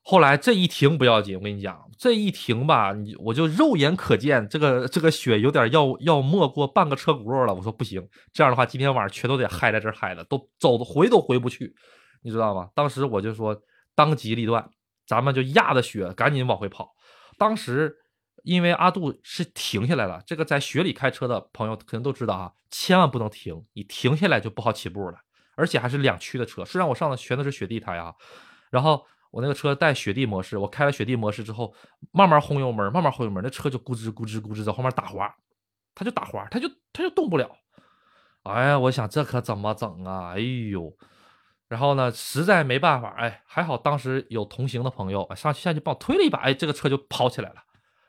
后来这一停不要紧，我跟你讲，这一停吧，你我就肉眼可见这个这个雪有点要要没过半个车轱辘了。我说不行，这样的话今天晚上全都得嗨在这嗨了，都走的回都回不去，你知道吗？当时我就说当机立断，咱们就压着雪赶紧往回跑。当时因为阿杜是停下来了，这个在雪里开车的朋友可能都知道啊，千万不能停，你停下来就不好起步了，而且还是两驱的车。虽然我上的全都是雪地胎啊，然后。我那个车带雪地模式，我开了雪地模式之后，慢慢轰油门，慢慢轰油门，那车就咕吱咕吱咕吱在后面打滑，它就打滑，它就它就动不了。哎呀，我想这可怎么整啊？哎呦，然后呢，实在没办法，哎，还好当时有同行的朋友上去下去帮我推了一把，哎，这个车就跑起来了。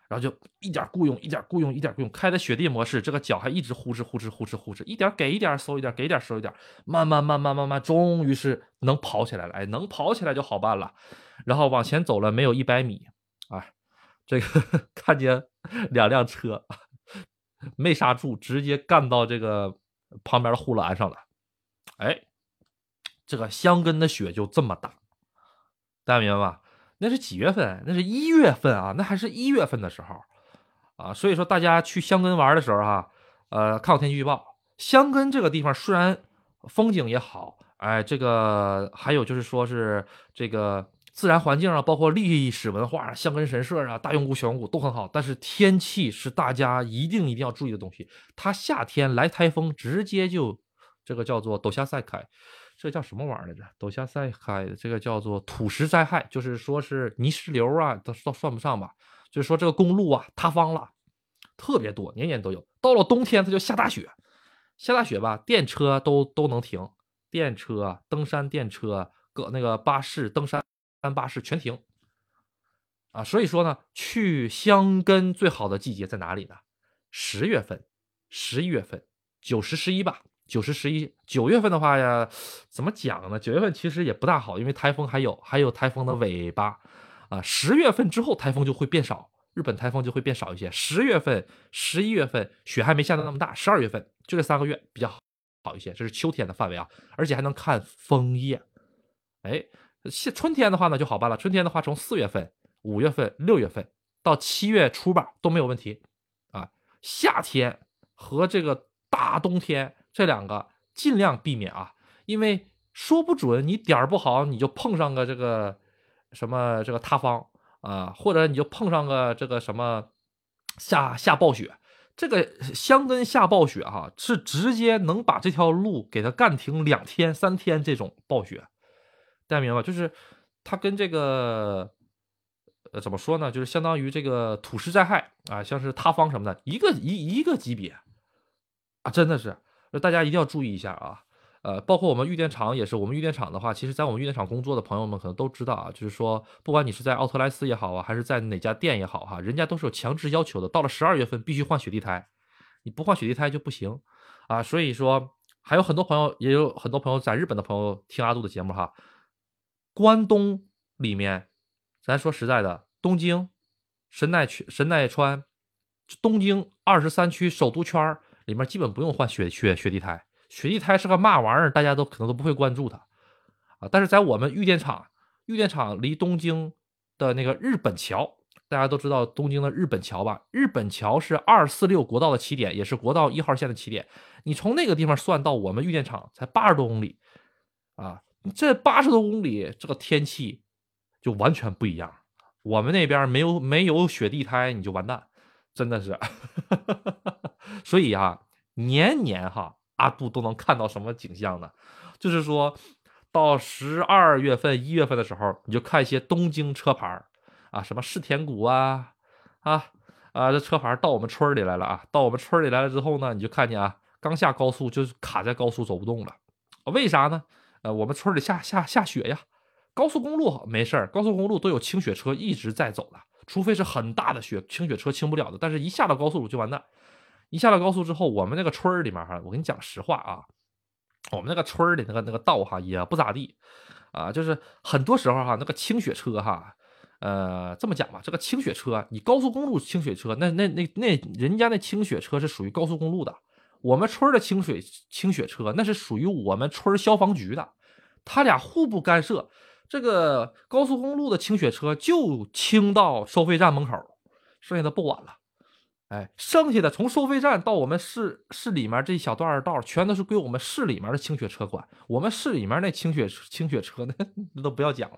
然后就一点雇佣，一点雇佣，一点雇佣，开的雪地模式，这个脚还一直呼哧呼哧呼哧呼哧，一点给一点收一点，给一点收一点，慢慢慢慢慢慢，终于是能跑起来了。哎，能跑起来就好办了。然后往前走了没有一百米，哎，这个 看见两辆车没刹住，直接干到这个旁边的护栏上了。哎，这个香根的雪就这么大，大家明白吧？那是几月份？那是一月份啊，那还是一月份的时候啊。所以说，大家去香根玩的时候哈，呃，看好天气预报。香根这个地方虽然风景也好，哎，这个还有就是说是这个自然环境啊，包括历史文化、香根神社啊、大永谷、小永谷都很好，但是天气是大家一定一定要注意的东西。它夏天来台风，直接就这个叫做陡下塞开。这叫什么玩意儿来着？陡下塞开的这个叫做土石灾害，就是说是泥石流啊，都都算不上吧。就是说这个公路啊塌方了，特别多，年年都有。到了冬天，它就下大雪，下大雪吧，电车都都能停，电车、登山电车、各那个巴士、登山巴士全停啊。所以说呢，去香根最好的季节在哪里呢？十月份、十一月份、九十、十一吧。九十十一九月份的话呀，怎么讲呢？九月份其实也不大好，因为台风还有还有台风的尾巴啊。十月份之后台风就会变少，日本台风就会变少一些。十月份、十一月份雪还没下的那么大，十二月份就这三个月比较好一些，这是秋天的范围啊，而且还能看枫叶。哎，夏春天的话呢就好办了，春天的话从四月份、五月份、六月份到七月初吧都没有问题啊。夏天和这个大冬天这两个尽量避免啊，因为说不准你点儿不好你就碰上个这个什么这个塌方啊，或者你就碰上个这个什么下下暴雪。这个香根下暴雪哈，是直接能把这条路给它干停两天三天这种暴雪，大家明白？就是它跟这个呃怎么说呢？就是相当于这个土石灾害啊，像是塌方什么的，一个一一个级别啊，真的是，大家一定要注意一下啊。呃，包括我们玉电厂也是，我们玉电厂的话，其实在我们玉电厂工作的朋友们可能都知道啊，就是说，不管你是在奥特莱斯也好啊，还是在哪家店也好哈，人家都是有强制要求的，到了十二月份必须换雪地胎，你不换雪地胎就不行啊。所以说，还有很多朋友，也有很多朋友在日本的朋友听阿杜的节目哈。关东里面，咱说实在的，东京、神奈区、神奈川、东京二十三区首都圈里面，基本不用换雪雪雪地胎。雪地胎是个嘛玩意儿？大家都可能都不会关注它啊。但是在我们玉电厂，玉电厂离东京的那个日本桥，大家都知道东京的日本桥吧？日本桥是二四六国道的起点，也是国道一号线的起点。你从那个地方算到我们玉电厂才八十多公里啊！这八十多公里，这个天气就完全不一样。我们那边没有没有雪地胎，你就完蛋，真的是。所以啊，年年哈。阿杜都能看到什么景象呢？就是说到十二月份、一月份的时候，你就看一些东京车牌啊，什么世田谷啊，啊啊，这车牌到我们村里来了啊，到我们村里来了之后呢，你就看见啊，刚下高速就卡在高速走不动了，为啥呢？呃，我们村里下下下雪呀，高速公路没事高速公路都有清雪车一直在走的，除非是很大的雪，清雪车清不了的，但是一下到高速路就完蛋。一下了高速之后，我们那个村儿里面哈，我跟你讲实话啊，我们那个村儿里那个那个道哈也不咋地啊，就是很多时候哈，那个清雪车哈，呃，这么讲吧，这个清雪车，你高速公路清雪车，那那那那人家那清雪车是属于高速公路的，我们村的清水清雪车那是属于我们村消防局的，他俩互不干涉。这个高速公路的清雪车就清到收费站门口，剩下的不管了。哎，剩下的从收费站到我们市市里面这一小段道，全都是归我们市里面的清雪车管。我们市里面那清雪清雪车 那那都不要讲了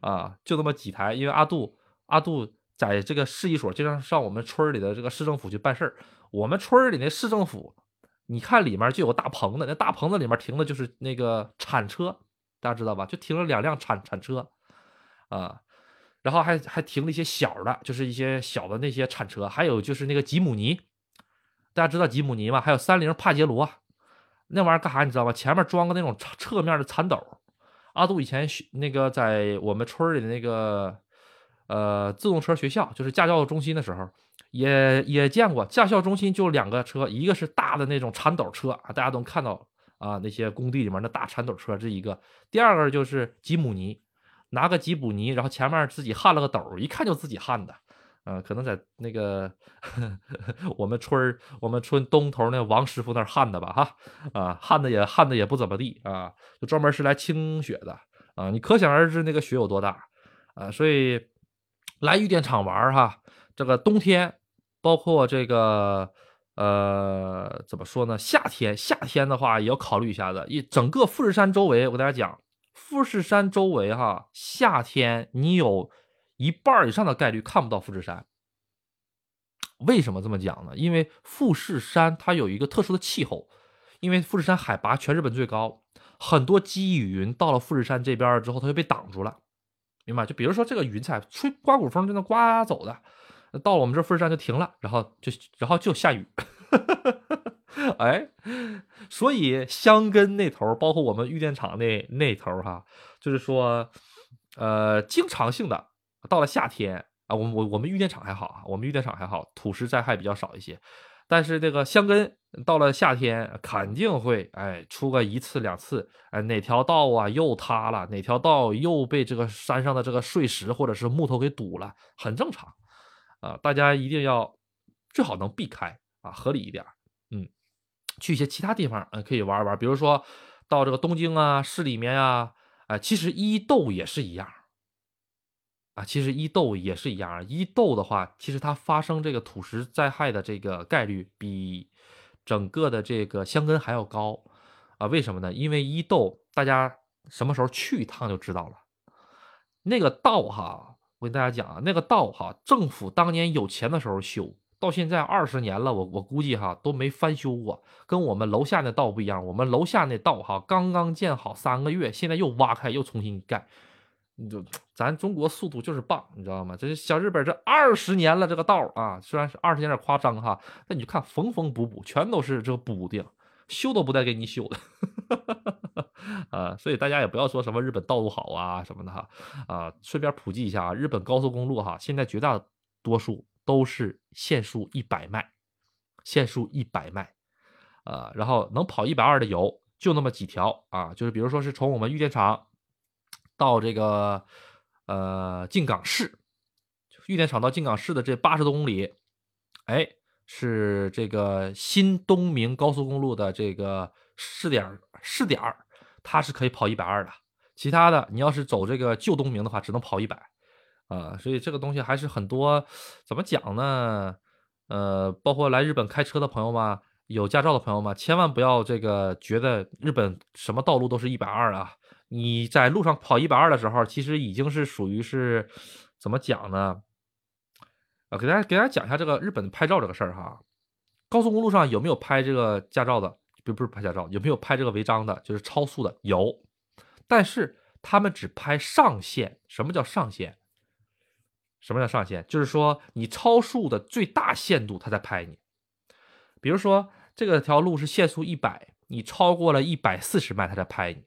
啊，就那么几台。因为阿杜阿杜在这个市一所经常上我们村里的这个市政府去办事儿。我们村里那市政府，你看里面就有大棚子，那大棚子里面停的就是那个铲车，大家知道吧？就停了两辆铲铲车啊。然后还还停了一些小的，就是一些小的那些铲车，还有就是那个吉姆尼，大家知道吉姆尼吗？还有三菱帕杰罗，那玩意儿干啥你知道吗？前面装个那种侧面的铲斗。阿杜以前学那个在我们村里的那个呃自动车学校，就是驾校中心的时候，也也见过驾校中心就两个车，一个是大的那种铲斗车啊，大家都能看到啊，那些工地里面的大铲斗车这一个，第二个就是吉姆尼。拿个吉普尼，然后前面自己焊了个斗，一看就自己焊的，嗯，可能在那个 我们村儿、我们村东头那王师傅那儿焊的吧，哈，啊，焊的也焊的也不怎么地啊，就专门是来清雪的啊，你可想而知那个雪有多大啊，所以来玉电厂玩哈，这个冬天，包括这个呃，怎么说呢？夏天，夏天的话也要考虑一下子，一整个富士山周围，我跟大家讲。富士山周围，哈，夏天你有一半以上的概率看不到富士山。为什么这么讲呢？因为富士山它有一个特殊的气候，因为富士山海拔全日本最高，很多积雨云到了富士山这边之后，它就被挡住了，明白？就比如说这个云彩吹刮股风就能刮走的，到了我们这富士山就停了，然后就然后就下雨。哎，所以香根那头，包括我们玉电厂那那头，哈，就是说，呃，经常性的到了夏天啊，我我我们玉电厂还好啊，我们玉电厂还好，土石灾害比较少一些。但是这个香根到了夏天，肯定会哎出个一次两次，哎哪条道啊又塌了，哪条道又被这个山上的这个碎石或者是木头给堵了，很正常啊，大家一定要最好能避开啊，合理一点。去一些其他地方，嗯，可以玩一玩，比如说到这个东京啊、市里面啊，啊，其实伊豆也是一样，啊，其实伊豆也是一样。伊豆的话，其实它发生这个土石灾害的这个概率比整个的这个箱根还要高，啊，为什么呢？因为伊豆大家什么时候去一趟就知道了，那个道哈，我跟大家讲啊，那个道哈，政府当年有钱的时候修。到现在二十年了，我我估计哈都没翻修过，跟我们楼下那道不一样。我们楼下那道哈刚刚建好三个月，现在又挖开又重新盖，你就 咱中国速度就是棒，你知道吗？这小日本这二十年了，这个道啊，虽然是二十年有点夸张哈，那你就看缝缝补补，全都是这个补丁，修都不带给你修的，啊，所以大家也不要说什么日本道路好啊什么的哈，啊，顺便普及一下啊，日本高速公路哈，现在绝大多数。都是限速一百迈，限速一百迈，呃，然后能跑一百二的油就那么几条啊，就是比如说是从我们玉电厂到这个呃静冈市，玉电厂到静冈市的这八十多公里，哎，是这个新东名高速公路的这个试点试点它是可以跑一百二的，其他的你要是走这个旧东名的话，只能跑一百。啊，所以这个东西还是很多，怎么讲呢？呃，包括来日本开车的朋友们，有驾照的朋友们，千万不要这个觉得日本什么道路都是一百二啊！你在路上跑一百二的时候，其实已经是属于是怎么讲呢？啊，给大家给大家讲一下这个日本拍照这个事儿哈。高速公路上有没有拍这个驾照的？不不是拍驾照，有没有拍这个违章的？就是超速的有，但是他们只拍上限。什么叫上限？什么叫上限？就是说你超速的最大限度，他在拍你。比如说这个条路是限速一百，你超过了一百四十迈，他在拍你。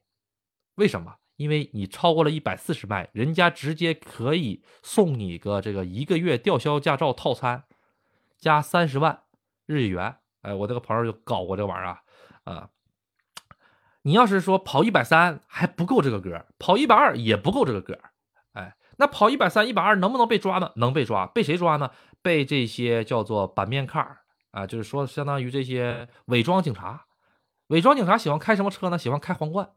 为什么？因为你超过了一百四十迈，人家直接可以送你个这个一个月吊销驾照套餐，加三十万日元。哎，我这个朋友就搞过这玩意儿啊。啊，你要是说跑一百三还不够这个格，跑一百二也不够这个格。那跑一百三、一百二能不能被抓呢？能被抓，被谁抓呢？被这些叫做板面 car 啊，就是说相当于这些伪装警察。伪装警察喜欢开什么车呢？喜欢开皇冠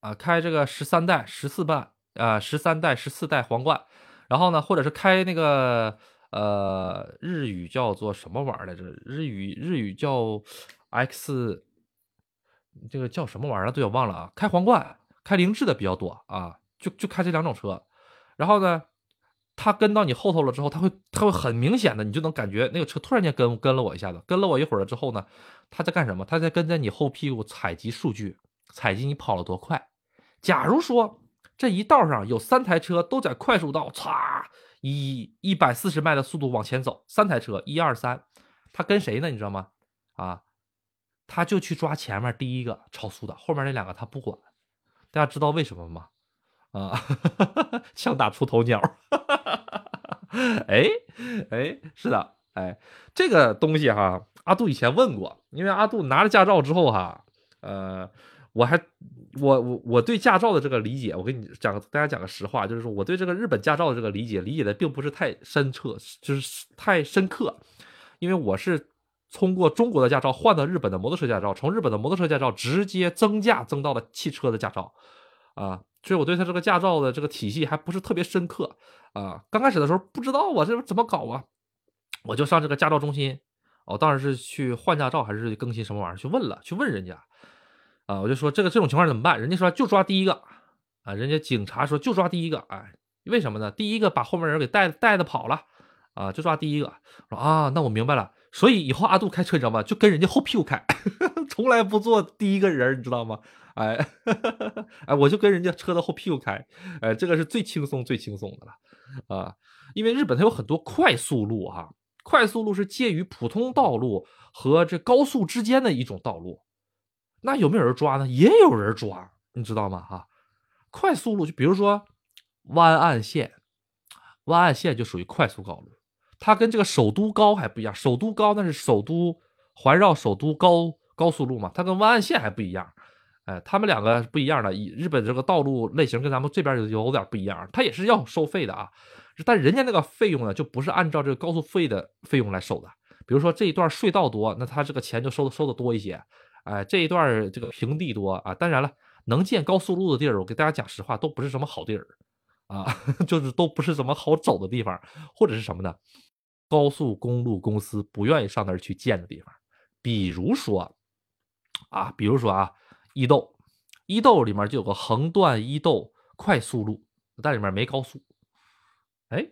啊，开这个十三代、十四代啊，十三代、十四代皇冠。然后呢，或者是开那个呃，日语叫做什么玩意儿来着？日语日语叫 X，这个叫什么玩意儿？对，我忘了啊。开皇冠、开凌志的比较多啊，就就开这两种车。然后呢，他跟到你后头了之后，他会他会很明显的，你就能感觉那个车突然间跟跟了我一下子，跟了我一会儿了之后呢，他在干什么？他在跟在你后屁股采集数据，采集你跑了多快。假如说这一道上有三台车都在快速道，唰，以一百四十迈的速度往前走，三台车，一二三，他跟谁呢？你知道吗？啊，他就去抓前面第一个超速的，后面那两个他不管。大家知道为什么吗？啊，枪打出头鸟，哎哎，是的，哎，这个东西哈，阿杜以前问过，因为阿杜拿了驾照之后哈，呃，我还我我我对驾照的这个理解，我跟你讲，大家讲个实话，就是说我对这个日本驾照的这个理解，理解的并不是太深彻，就是太深刻，因为我是通过中国的驾照换到日本的摩托车驾照，从日本的摩托车驾照直接增驾增到了汽车的驾照，啊。所以我对他这个驾照的这个体系还不是特别深刻啊。刚开始的时候不知道啊，这怎么搞啊？我就上这个驾照中心，我当时是去换驾照还是更新什么玩意儿？去问了，去问人家啊，我就说这个这种情况怎么办？人家说就抓第一个啊，人家警察说就抓第一个，哎，为什么呢？第一个把后面人给带带的跑了啊，就抓第一个。说啊，那我明白了。所以以后阿杜开车你知道吗？就跟人家后屁股开，从来不坐第一个人，你知道吗？哎，哎，我就跟人家车的后屁股开，哎，这个是最轻松、最轻松的了啊！因为日本它有很多快速路哈，快速路是介于普通道路和这高速之间的一种道路。那有没有人抓呢？也有人抓，你知道吗？哈，快速路就比如说湾岸线，湾岸线就属于快速高路，它跟这个首都高还不一样。首都高那是首都环绕首都高高速路嘛，它跟湾岸线还不一样。哎，他们两个不一样的，以日本这个道路类型跟咱们这边有有点不一样，它也是要收费的啊，但人家那个费用呢，就不是按照这个高速费的费用来收的，比如说这一段隧道多，那他这个钱就收的收的多一些。哎，这一段这个平地多啊，当然了，能建高速路的地儿，我给大家讲实话，都不是什么好地儿啊，就是都不是什么好走的地方，或者是什么呢？高速公路公司不愿意上那儿去建的地方，比如说啊，比如说啊，伊豆，伊豆里面就有个横断伊豆快速路，但里面没高速。哎，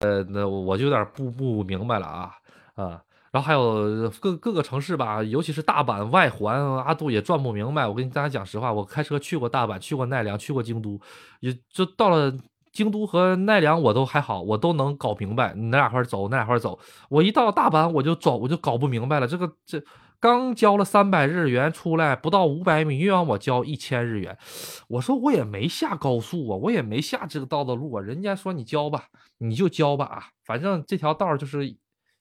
呃，那我就有点不不明白了啊啊。然后还有各各个城市吧，尤其是大阪外环，阿杜也转不明白。我跟大家讲实话，我开车去过大阪，去过奈良，去过京都，也就到了京都和奈良，我都还好，我都能搞明白哪俩块走，哪俩块走。我一到大阪，我就走，我就搞不明白了。这个这刚交了三百日元出来，不到五百米，又让我交一千日元。我说我也没下高速啊，我也没下这个道的路啊。人家说你交吧，你就交吧啊，反正这条道就是。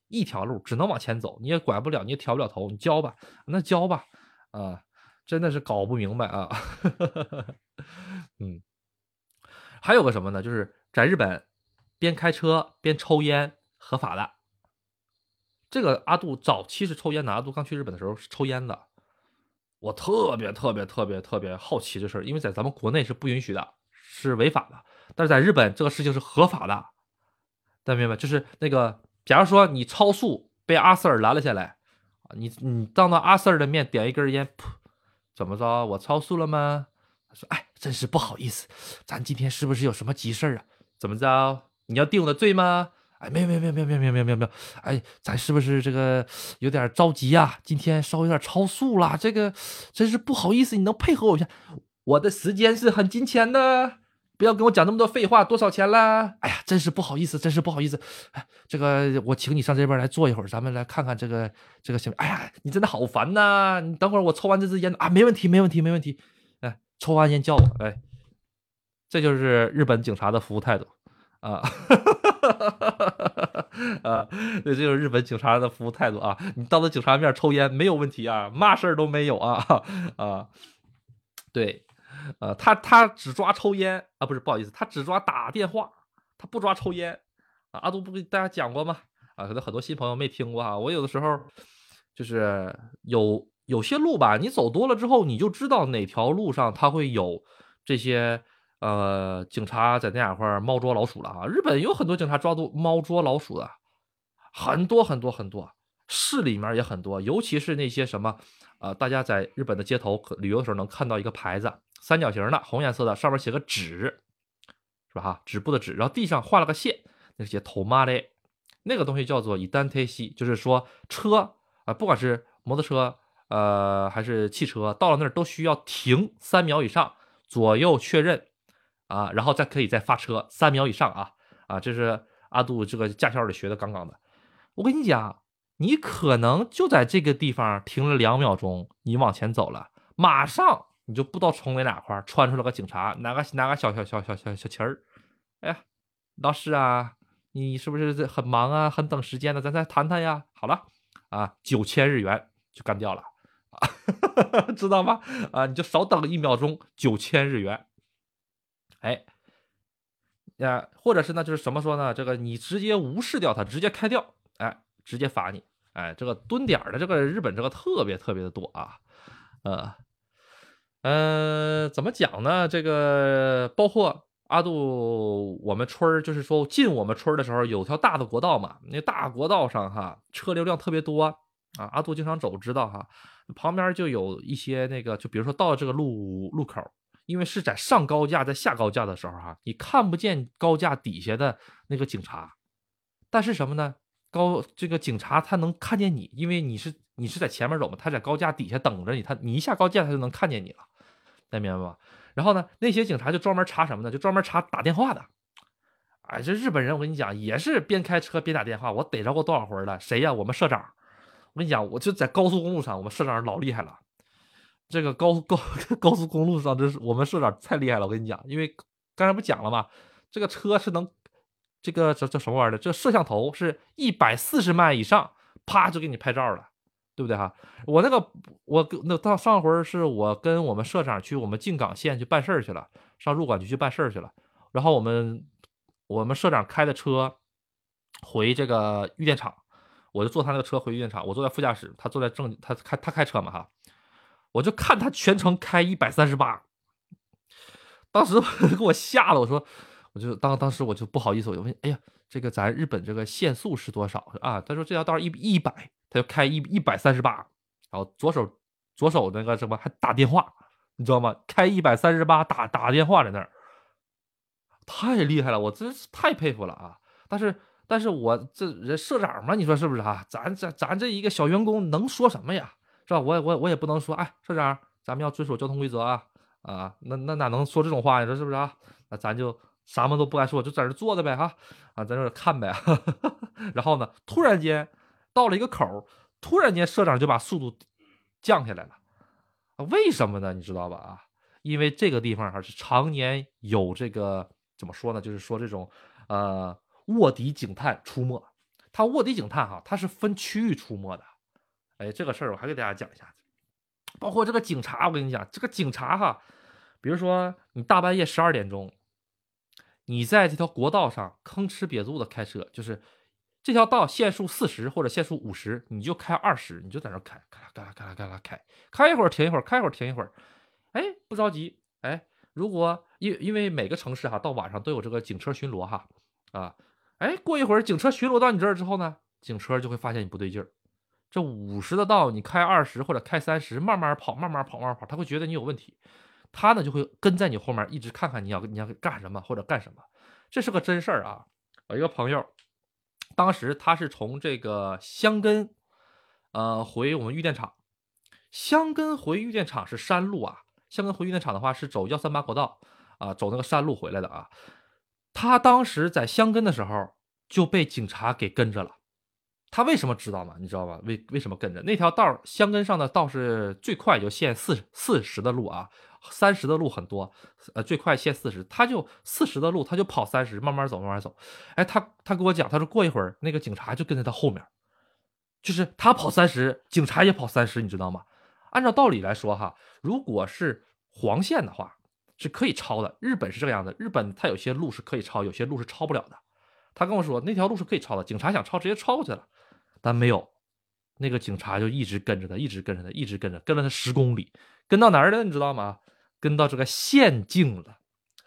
一条路只能往前走，你也拐不了，你也调不了头，你交吧，那交吧，啊，真的是搞不明白啊，嗯，还有个什么呢？就是在日本边开车边抽烟合法的。这个阿杜早期是抽烟的，阿杜刚去日本的时候是抽烟的。我特别特别特别特别好奇这事儿，因为在咱们国内是不允许的，是违法的，但是在日本这个事情是合法的，大家明白？就是那个。假如说你超速被阿 Sir 拦了下来，你你当着阿 Sir 的面点一根烟，噗，怎么着？我超速了吗？说：“哎，真是不好意思，咱今天是不是有什么急事儿啊？怎么着？你要定我的罪吗？哎，没有没有没有没有没有没有没有没有，哎，咱是不是这个有点着急呀？今天稍微有点超速了，这个真是不好意思，你能配合我一下？我的时间是很金钱的。”不要跟我讲那么多废话，多少钱啦？哎呀，真是不好意思，真是不好意思。哎，这个我请你上这边来坐一会儿，咱们来看看这个这个行。哎呀，你真的好烦呐！你等会儿我抽完这支烟啊，没问题，没问题，没问题。抽完烟叫我。哎，这就是日本警察的服务态度啊！哈 啊，这就是日本警察的服务态度啊！你当着警察面抽烟没有问题啊，嘛事儿都没有啊啊！对。呃，他他只抓抽烟啊，不是，不好意思，他只抓打电话，他不抓抽烟啊。阿杜不给大家讲过吗？啊，可能很多新朋友没听过啊。我有的时候就是有有些路吧，你走多了之后，你就知道哪条路上它会有这些呃警察在那两块猫捉老鼠了啊。日本有很多警察抓住猫捉老鼠的，很多很多很多，市里面也很多，尤其是那些什么呃，大家在日本的街头旅游的时候能看到一个牌子。三角形的红颜色的，上面写个纸，是吧？哈，纸布的纸，然后地上画了个线，那个写头妈的，那个东西叫做以单推西，就是说车啊，不管是摩托车呃还是汽车，到了那儿都需要停三秒以上，左右确认啊，然后再可以再发车三秒以上啊啊，这是阿杜这个驾校里学的杠杠的。我跟你讲，你可能就在这个地方停了两秒钟，你往前走了，马上。你就不知道从哪哪块窜出来个警察，拿个拿个小小小小小小旗儿，哎呀，老师啊，你是不是很忙啊？很等时间呢？咱再谈谈呀。好了，啊，九千日元就干掉了，知道吗？啊，你就少等一秒钟，九千日元。哎，呀，或者是呢，就是什么说呢？这个你直接无视掉它，直接开掉，哎，直接罚你。哎，这个蹲点的这个日本这个特别特别的多啊，呃。嗯，怎么讲呢？这个包括阿杜，我们村儿就是说进我们村儿的时候有条大的国道嘛，那大国道上哈车流量特别多啊。阿杜经常走，知道哈，旁边就有一些那个，就比如说到这个路路口，因为是在上高架在下高架的时候哈，你看不见高架底下的那个警察，但是什么呢？高这个警察他能看见你，因为你是你是在前面走嘛，他在高架底下等着你，他你一下高架他就能看见你了。能明白吧？然后呢，那些警察就专门查什么呢？就专门查打电话的。哎，这日本人，我跟你讲，也是边开车边打电话。我逮着过多少回了？谁呀？我们社长。我跟你讲，我就在高速公路上，我们社长老厉害了。这个高高 高速公路上，这是我们社长太厉害了。我跟你讲，因为刚才不讲了吗？这个车是能，这个叫叫什么玩意儿的？这摄像头是一百四十迈以上，啪就给你拍照了。对不对哈？我那个，我那到上回是我跟我们社长去我们靖港县去办事去了，上入管局去办事去了。然后我们我们社长开的车回这个玉电厂，我就坐他那个车回玉电厂，我坐在副驾驶，他坐在正他开他开车嘛哈，我就看他全程开一百三十八，当时 给我吓了，我说我就当当时我就不好意思，我就问，哎呀，这个咱日本这个限速是多少啊？他说这条道一一百，他就开一一百三十八，然后左手左手那个什么还打电话，你知道吗？开一百三十八打打电话在那儿，太厉害了，我真是太佩服了啊！但是。但是我这人社长嘛，你说是不是啊？咱这咱这一个小员工能说什么呀？是吧？我我我也不能说，哎，社长，咱们要遵守交通规则啊啊！那那哪能说这种话？你说是不是啊？那咱就啥么都不敢说，就在这坐着呗哈啊，在这看呗。然后呢，突然间到了一个口，突然间社长就把速度降下来了。为什么呢？你知道吧？啊，因为这个地方还是常年有这个怎么说呢？就是说这种呃。卧底警探出没，他卧底警探哈，他是分区域出没的。哎，这个事儿我还给大家讲一下。包括这个警察，我跟你讲，这个警察哈，比如说你大半夜十二点钟，你在这条国道上吭哧瘪肚的开车，就是这条道限速四十或者限速五十，你就开二十，你就在那开，嘎啦嘎啦嘎啦嘎啦开，开一会儿停一会儿，开一会儿停一会儿，哎，不着急。哎，如果因因为每个城市哈，到晚上都有这个警车巡逻哈，啊。哎，过一会儿警车巡逻到你这儿之后呢，警车就会发现你不对劲儿。这五十的道你开二十或者开三十，慢慢跑，慢慢跑，慢慢跑，他会觉得你有问题，他呢就会跟在你后面，一直看看你要你要干什么或者干什么。这是个真事儿啊！我一个朋友，当时他是从这个香根，呃，回我们玉电厂。香根回玉电厂是山路啊，香根回玉电厂的话是走幺三八国道啊，走那个山路回来的啊。他当时在香根的时候就被警察给跟着了，他为什么知道吗？你知道吗？为为什么跟着那条道香根上的道是最快就限四四十的路啊，三十的路很多，呃，最快限四十，他就四十的路他就跑三十，慢慢走，慢慢走。哎，他他跟我讲，他说过一会儿那个警察就跟在他后面，就是他跑三十，警察也跑三十，你知道吗？按照道理来说哈，如果是黄线的话。是可以抄的，日本是这个样子。日本它有些路是可以抄，有些路是抄不了的。他跟我说那条路是可以抄的，警察想抄直接抄过去了，但没有，那个警察就一直跟着他，一直跟着他，一直跟着，跟了他十公里，跟到哪儿了？你知道吗？跟到这个县境了。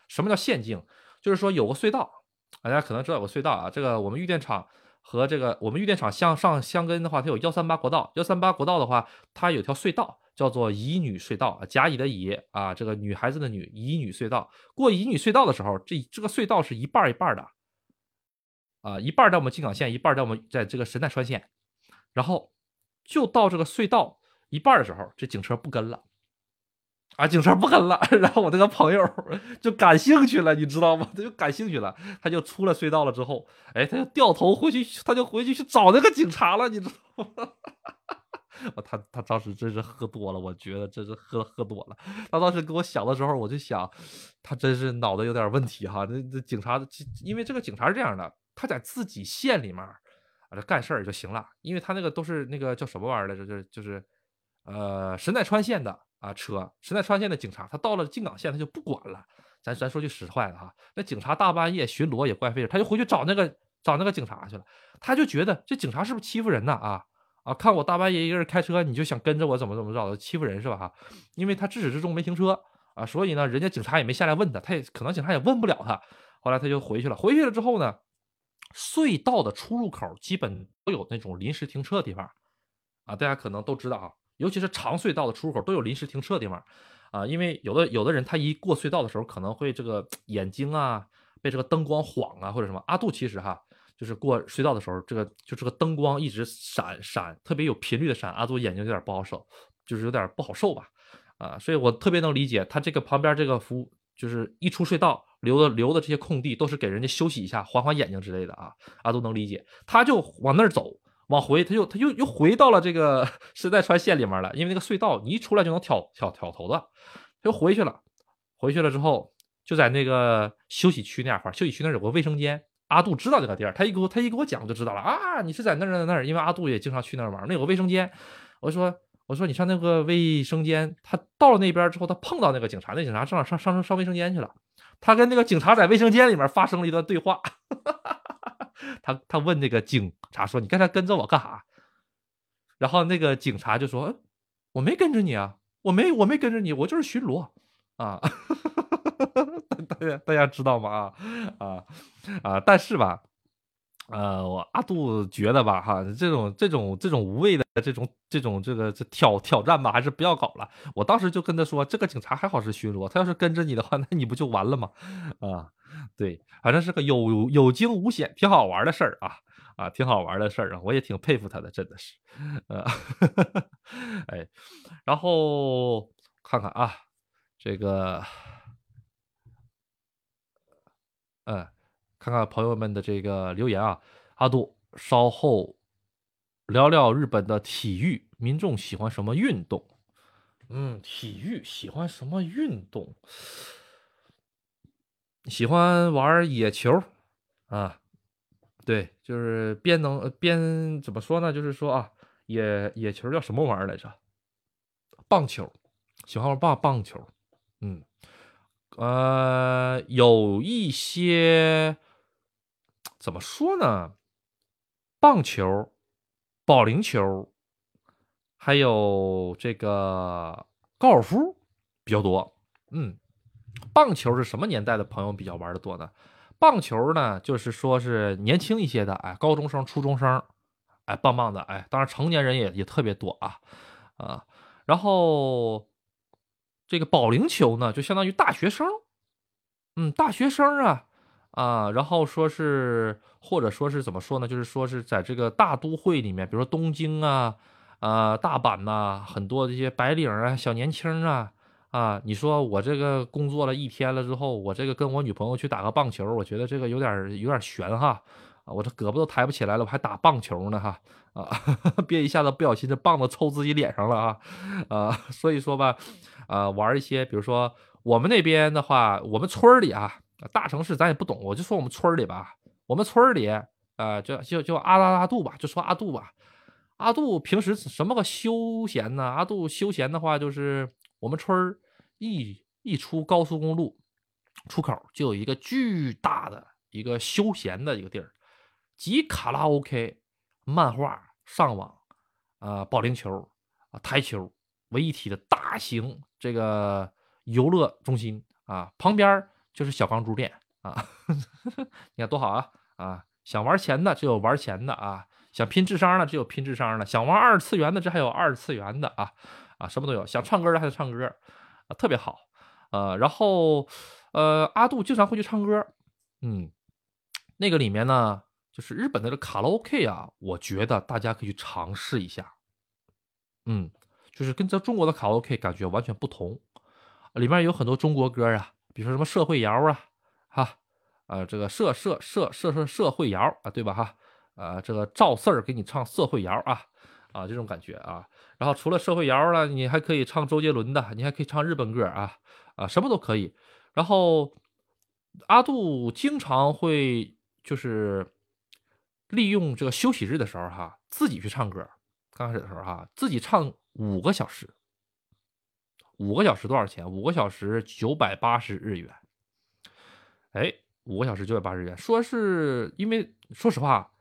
什么叫县境？就是说有个隧道，大家可能知道有个隧道啊。这个我们玉电厂和这个我们玉电厂向上相跟的话，它有幺三八国道，幺三八国道的话，它有条隧道。叫做乙女隧道，甲乙的乙啊，这个女孩子的女，乙女隧道。过乙女隧道的时候，这这个隧道是一半一半的，啊，一半在我们京港线，一半在我们在这个神奈川线。然后就到这个隧道一半的时候，这警车不跟了，啊，警车不跟了。然后我这个朋友就感兴趣了，你知道吗？他就感兴趣了，他就出了隧道了之后，哎，他就掉头回去，他就回去去找那个警察了，你知道吗？他他当时真是喝多了，我觉得真是喝喝多了。他当时给我想的时候，我就想，他真是脑子有点问题哈。那那警察，因为这个警察是这样的，他在自己县里面啊这干事儿就行了，因为他那个都是那个叫什么玩意儿来着，就是就是呃神奈川县的啊车，神奈川县的警察，他到了京港县他就不管了。咱咱说句实话的哈，那警察大半夜巡逻也怪费他就回去找那个找那个警察去了。他就觉得这警察是不是欺负人呢啊？啊！看我大半夜一个人开车，你就想跟着我怎么怎么着的欺负人是吧？哈，因为他至始至终没停车啊，所以呢，人家警察也没下来问他，他也可能警察也问不了他。后来他就回去了。回去了之后呢，隧道的出入口基本都有那种临时停车的地方啊，大家可能都知道啊，尤其是长隧道的出入口都有临时停车的地方啊，因为有的有的人他一过隧道的时候可能会这个眼睛啊被这个灯光晃啊或者什么。阿杜其实哈。就是过隧道的时候，这个就这个灯光一直闪闪，特别有频率的闪，阿祖眼睛有点不好受，就是有点不好受吧，啊，所以我特别能理解他这个旁边这个服务，就是一出隧道留的留的这些空地都是给人家休息一下、缓缓眼睛之类的啊，阿杜能理解，他就往那儿走，往回他就他又又回到了这个 是在川县里面了，因为那个隧道你一出来就能挑挑挑头的，他又回去了，回去了之后就在那个休息区那块儿，休息区那有个卫生间。阿杜知道这个地儿，他一给我他一给我讲我就知道了啊！你是在那儿那儿，因为阿杜也经常去那儿玩。那有个卫生间，我说我说你上那个卫生间，他到了那边之后，他碰到那个警察，那警察正好上上上卫生间去了，他跟那个警察在卫生间里面发生了一段对话，他他问那个警察说：“你刚才跟着我干啥？”然后那个警察就说：“我没跟着你啊，我没我没跟着你，我就是巡逻啊。” 哈大家大家知道吗？啊啊啊！但是吧。呃，我阿杜觉得吧，哈，这种这种这种无谓的这种这种这个这挑挑战吧，还是不要搞了。我当时就跟他说，这个警察还好是巡逻，他要是跟着你的话，那你不就完了吗？啊，对，反正是个有有惊无险，挺好玩的事儿啊啊，挺好玩的事儿啊，我也挺佩服他的，真的是，呃，哎，然后看看啊，这个，嗯。看看朋友们的这个留言啊，阿杜稍后聊聊日本的体育，民众喜欢什么运动？嗯，体育喜欢什么运动？喜欢玩野球啊？对，就是边能边怎么说呢？就是说啊，野野球叫什么玩意儿来着？棒球，喜欢玩棒棒球。嗯，呃，有一些。怎么说呢？棒球、保龄球，还有这个高尔夫比较多。嗯，棒球是什么年代的朋友比较玩的多呢？棒球呢，就是说是年轻一些的，哎，高中生、初中生，哎，棒棒的，哎，当然成年人也也特别多啊啊。然后这个保龄球呢，就相当于大学生，嗯，大学生啊。啊，然后说是，或者说是怎么说呢？就是说是在这个大都会里面，比如说东京啊，啊，大阪呐，很多这些白领啊、小年轻啊，啊，你说我这个工作了一天了之后，我这个跟我女朋友去打个棒球，我觉得这个有点有点悬哈，啊，我这胳膊都抬不起来了，我还打棒球呢哈，啊，别一下子不小心这棒子抽自己脸上了啊，啊，所以说吧，啊，玩一些，比如说我们那边的话，我们村里啊。大城市咱也不懂，我就说我们村里吧，我们村里，呃，就就就阿拉阿杜吧，就说阿杜吧。阿杜平时什么个休闲呢？阿杜休闲的话，就是我们村一一出高速公路出口，就有一个巨大的一个休闲的一个地儿，集卡拉 OK、漫画、上网、啊保龄球、啊台球为一体的大型这个游乐中心啊，旁边。就是小钢珠店啊呵呵，你看多好啊啊！想玩钱的就有玩钱的啊，想拼智商的就有拼智商的，想玩二次元的这还有二次元的啊啊，什么都有。想唱歌的还有唱歌啊，特别好。呃，然后呃，阿杜经常会去唱歌，嗯，那个里面呢，就是日本的这卡拉 OK 啊，我觉得大家可以去尝试一下，嗯，就是跟咱中国的卡拉 OK 感觉完全不同，里面有很多中国歌啊。比如说什么社会摇啊，哈，呃，这个社社社社社社会摇啊，对吧？哈，呃，这个赵四儿给你唱社会摇啊，啊，这种感觉啊。然后除了社会摇呢，你还可以唱周杰伦的，你还可以唱日本歌啊，啊，什么都可以。然后阿杜经常会就是利用这个休息日的时候哈，自己去唱歌。刚开始的时候哈，自己唱五个小时。五个小时多少钱？五个小时九百八十日元。哎，五个小时九百八十日元，说是因为说实话，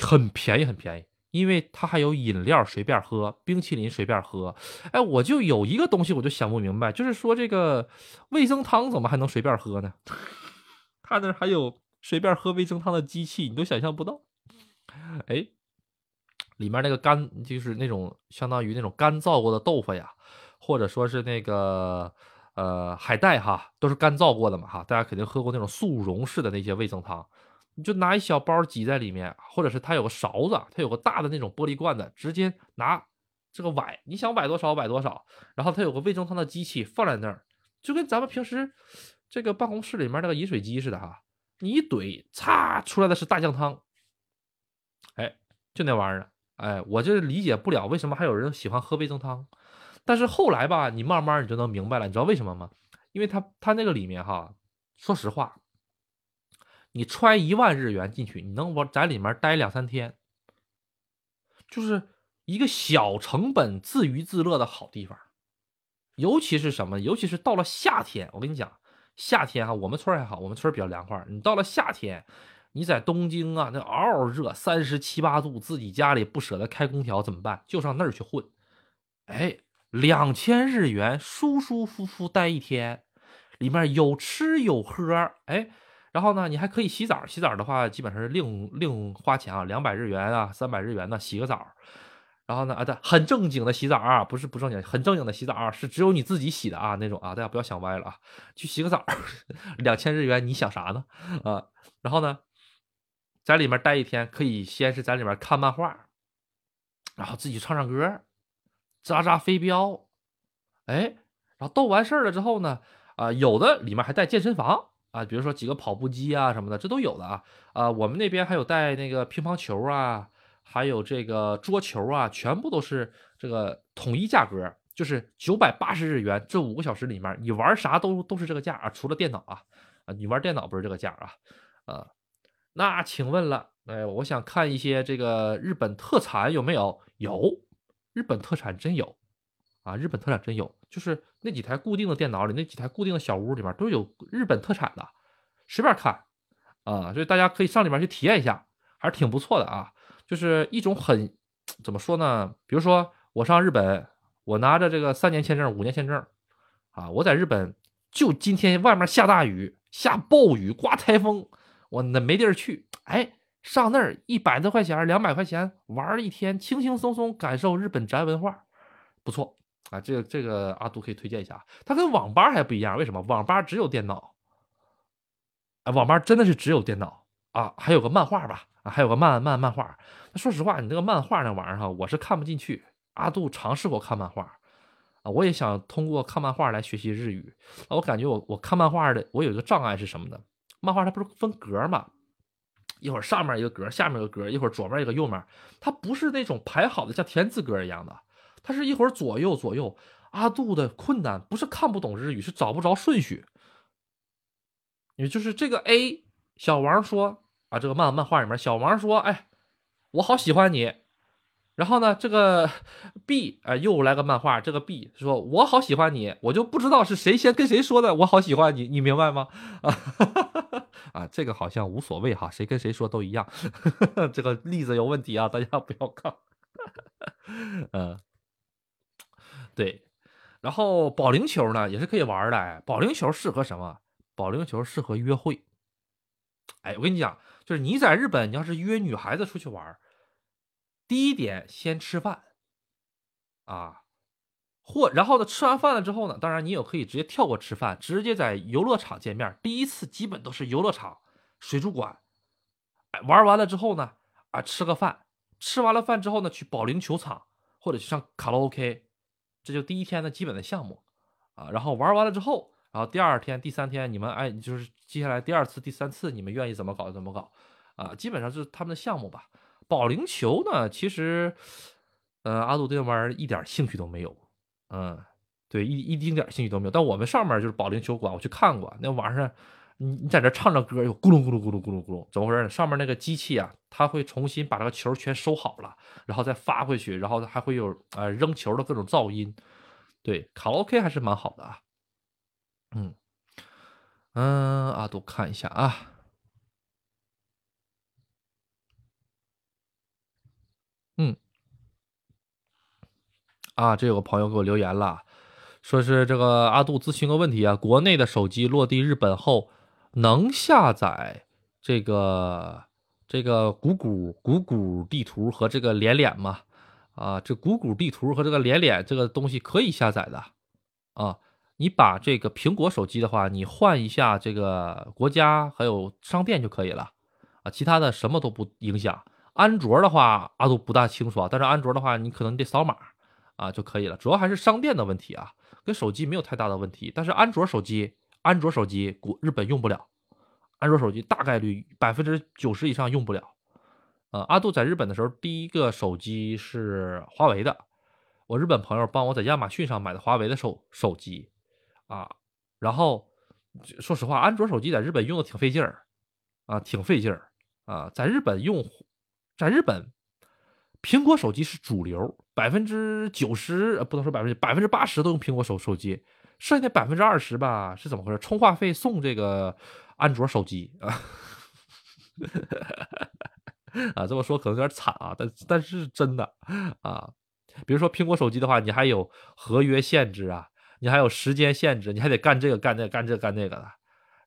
很便宜，很便宜，因为它还有饮料随便喝，冰淇淋随便喝。哎，我就有一个东西，我就想不明白，就是说这个味增汤怎么还能随便喝呢？他那还有随便喝味增汤的机器，你都想象不到。哎，里面那个干就是那种相当于那种干燥过的豆腐呀。或者说是那个呃海带哈，都是干燥过的嘛哈，大家肯定喝过那种速溶式的那些味增汤，你就拿一小包挤在里面，或者是它有个勺子，它有个大的那种玻璃罐子，直接拿这个崴，你想崴多少崴多少，然后它有个味增汤的机器放在那儿，就跟咱们平时这个办公室里面那个饮水机似的哈，你一怼，擦出来的是大酱汤，哎，就那玩意儿，哎，我就理解不了为什么还有人喜欢喝味增汤。但是后来吧，你慢慢你就能明白了，你知道为什么吗？因为他他那个里面哈，说实话，你揣一万日元进去，你能往在里面待两三天，就是一个小成本自娱自乐的好地方。尤其是什么？尤其是到了夏天，我跟你讲，夏天哈，我们村还好，我们村比较凉快。你到了夏天，你在东京啊，那嗷嗷热，三十七八度，自己家里不舍得开空调怎么办？就上那儿去混。哎，两千日元，舒舒服服待一天，里面有吃有喝，哎，然后呢，你还可以洗澡，洗澡的话基本上是另另花钱啊，两百日元啊，三百日元呢，洗个澡。然后呢，啊，对，很正经的洗澡啊，不是不正经，很正经的洗澡啊，是只有你自己洗的啊，那种啊，大家不要想歪了啊，去洗个澡，两千日元，你想啥呢？啊，然后呢，在里面待一天，可以先是在里面看漫画，然后自己唱唱歌，扎扎飞镖，哎，然后都完事儿了之后呢，啊，有的里面还带健身房啊，比如说几个跑步机啊什么的，这都有的啊，啊，我们那边还有带那个乒乓球啊。还有这个桌球啊，全部都是这个统一价格，就是九百八十日元。这五个小时里面，你玩啥都都是这个价啊，除了电脑啊，啊，你玩电脑不是这个价啊，啊，那请问了，哎，我想看一些这个日本特产有没有？有，日本特产真有啊，日本特产真有，就是那几台固定的电脑里，那几台固定的小屋里面都有日本特产的，随便看啊，所以大家可以上里面去体验一下，还是挺不错的啊。就是一种很怎么说呢？比如说我上日本，我拿着这个三年签证、五年签证，啊，我在日本就今天外面下大雨、下暴雨、刮台风，我那没地儿去，哎，上那儿一百多块钱、两百块钱玩一天，轻轻松松感受日本宅文化，不错啊！这个这个阿杜可以推荐一下，它跟网吧还不一样，为什么？网吧只有电脑，啊，网吧真的是只有电脑啊，还有个漫画吧。啊，还有个漫漫漫画。那说实话，你这个漫画那玩意儿哈，我是看不进去。阿杜尝试过看漫画，啊，我也想通过看漫画来学习日语。我感觉我我看漫画的，我有一个障碍是什么呢？漫画它不是分格吗？一会儿上面一个格，下面一个格，一会儿左面一个右面，它不是那种排好的像田字格一样的，它是一会儿左右左右。阿杜的困难不是看不懂日语，是找不着顺序。也就是这个 A，小王说。啊，这个漫漫画里面，小王说：“哎，我好喜欢你。”然后呢，这个 B 啊，又来个漫画，这个 B 说：“我好喜欢你。”我就不知道是谁先跟谁说的“我好喜欢你”，你明白吗？啊 啊，这个好像无所谓哈，谁跟谁说都一样。这个例子有问题啊，大家不要看。嗯，对。然后保龄球呢，也是可以玩的。保龄球适合什么？保龄球适合约会。哎，我跟你讲。就是你在日本，你要是约女孩子出去玩第一点先吃饭，啊，或然后呢，吃完饭了之后呢，当然你也可以直接跳过吃饭，直接在游乐场见面。第一次基本都是游乐场、水族馆，哎，玩完了之后呢，啊，吃个饭，吃完了饭之后呢，去保龄球场或者去上卡拉 OK，这就第一天的基本的项目，啊，然后玩完了之后。然后第二天、第三天，你们哎，就是接下来第二次、第三次，你们愿意怎么搞就怎么搞，啊，基本上就是他们的项目吧。保龄球呢，其实，呃，阿杜对那玩意儿一点兴趣都没有，嗯，对，一一丁点兴趣都没有。但我们上面就是保龄球馆，我去看过，那晚上你你在这唱着歌，又咕噜咕噜咕噜咕噜咕噜，怎么回事？上面那个机器啊，它会重新把这个球全收好了，然后再发回去，然后还会有呃扔球的各种噪音。对，卡拉 OK 还是蛮好的啊。嗯，嗯，阿杜看一下啊，嗯，啊，这有个朋友给我留言了，说是这个阿杜咨询个问题啊，国内的手机落地日本后能下载这个这个谷谷谷谷地图和这个连脸吗？啊，这谷谷地图和这个连脸这个东西可以下载的啊。你把这个苹果手机的话，你换一下这个国家还有商店就可以了，啊，其他的什么都不影响。安卓的话，阿杜不大清楚啊，但是安卓的话，你可能得扫码啊就可以了。主要还是商店的问题啊，跟手机没有太大的问题。但是安卓手机，安卓手机国日本用不了，安卓手机大概率百分之九十以上用不了。呃，阿杜在日本的时候，第一个手机是华为的，我日本朋友帮我在亚马逊上买的华为的手手机。啊，然后说实话，安卓手机在日本用的挺费劲儿，啊，挺费劲儿啊。在日本用，在日本，苹果手机是主流，百分之九十不能说百分之百分之八十都用苹果手手机，剩下那百分之二十吧，是怎么回事？充话费送这个安卓手机啊，啊，这么说可能有点惨啊，但但是真的啊。比如说苹果手机的话，你还有合约限制啊，你还有时间限制，你还得干这个干那干这干那个的。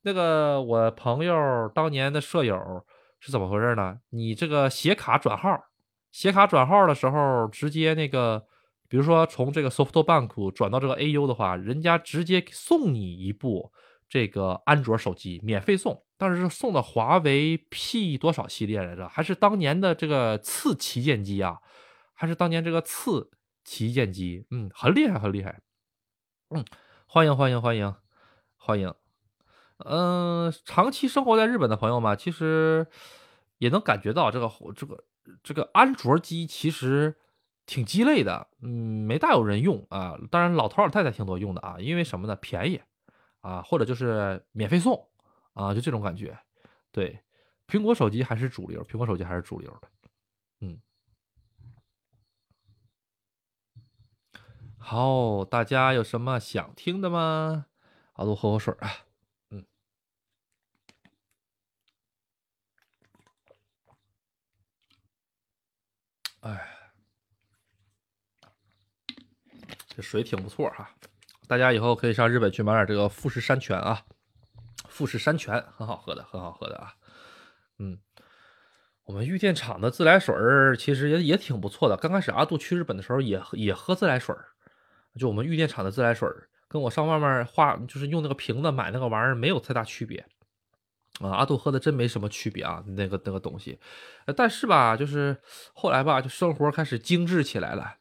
那个我朋友当年的舍友是怎么回事呢？你这个写卡转号，写卡转号的时候，直接那个，比如说从这个 SoftBank 转到这个 AU 的话，人家直接送你一部这个安卓手机，免费送。但是是送的华为 P 多少系列来着？还是当年的这个次旗舰机啊？还是当年这个次旗舰机？嗯，很厉害，很厉害。嗯，欢迎欢迎欢迎欢迎。嗯，长期生活在日本的朋友们，其实也能感觉到这个这个这个安卓机其实挺鸡肋的。嗯，没大有人用啊。当然，老头老太太挺多用的啊，因为什么呢？便宜啊，或者就是免费送。啊，就这种感觉，对，苹果手机还是主流，苹果手机还是主流的，好，大家有什么想听的吗？阿杜喝口水啊，嗯，哎，这水挺不错哈，大家以后可以上日本去买点这个富士山泉啊。富士山泉很好喝的，很好喝的啊，嗯，我们玉电厂的自来水其实也也挺不错的。刚开始阿杜去日本的时候也也喝自来水就我们玉电厂的自来水跟我上外面化就是用那个瓶子买那个玩意儿没有太大区别啊。阿杜喝的真没什么区别啊，那个那个东西。但是吧，就是后来吧，就生活开始精致起来了，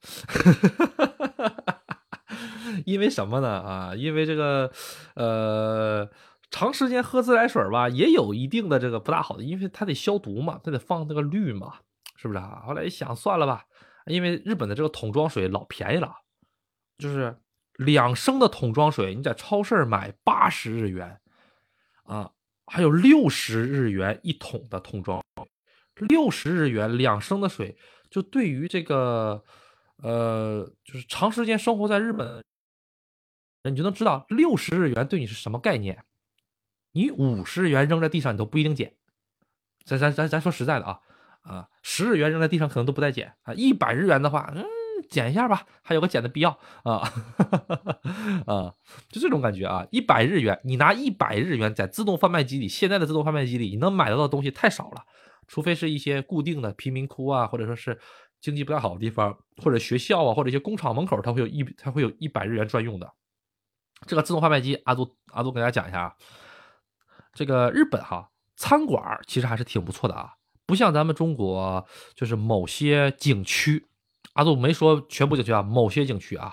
因为什么呢？啊，因为这个呃。长时间喝自来水吧，也有一定的这个不大好的，因为它得消毒嘛，它得放那个氯嘛，是不是啊？后来一想，算了吧，因为日本的这个桶装水老便宜了，就是两升的桶装水，你在超市买八十日元啊，还有六十日元一桶的桶装，六十日元两升的水，就对于这个呃，就是长时间生活在日本，你就能知道六十日元对你是什么概念。你五十日元扔在地上，你都不一定捡。咱咱咱咱说实在的啊，啊，十日元扔在地上可能都不带捡啊。一百日元的话，嗯，捡一下吧，还有个捡的必要啊，啊，就这种感觉啊。一百日元，你拿一百日元在自动贩卖机里，现在的自动贩卖机里，你能买到的东西太少了，除非是一些固定的贫民窟啊，或者说是经济不太好的地方，或者学校啊，或者一些工厂门口，它会有一它会有一百日元专用的这个自动贩卖机。阿杜阿杜给大家讲一下啊。这个日本哈餐馆其实还是挺不错的啊，不像咱们中国，就是某些景区，阿杜没说全部景区啊，某些景区啊，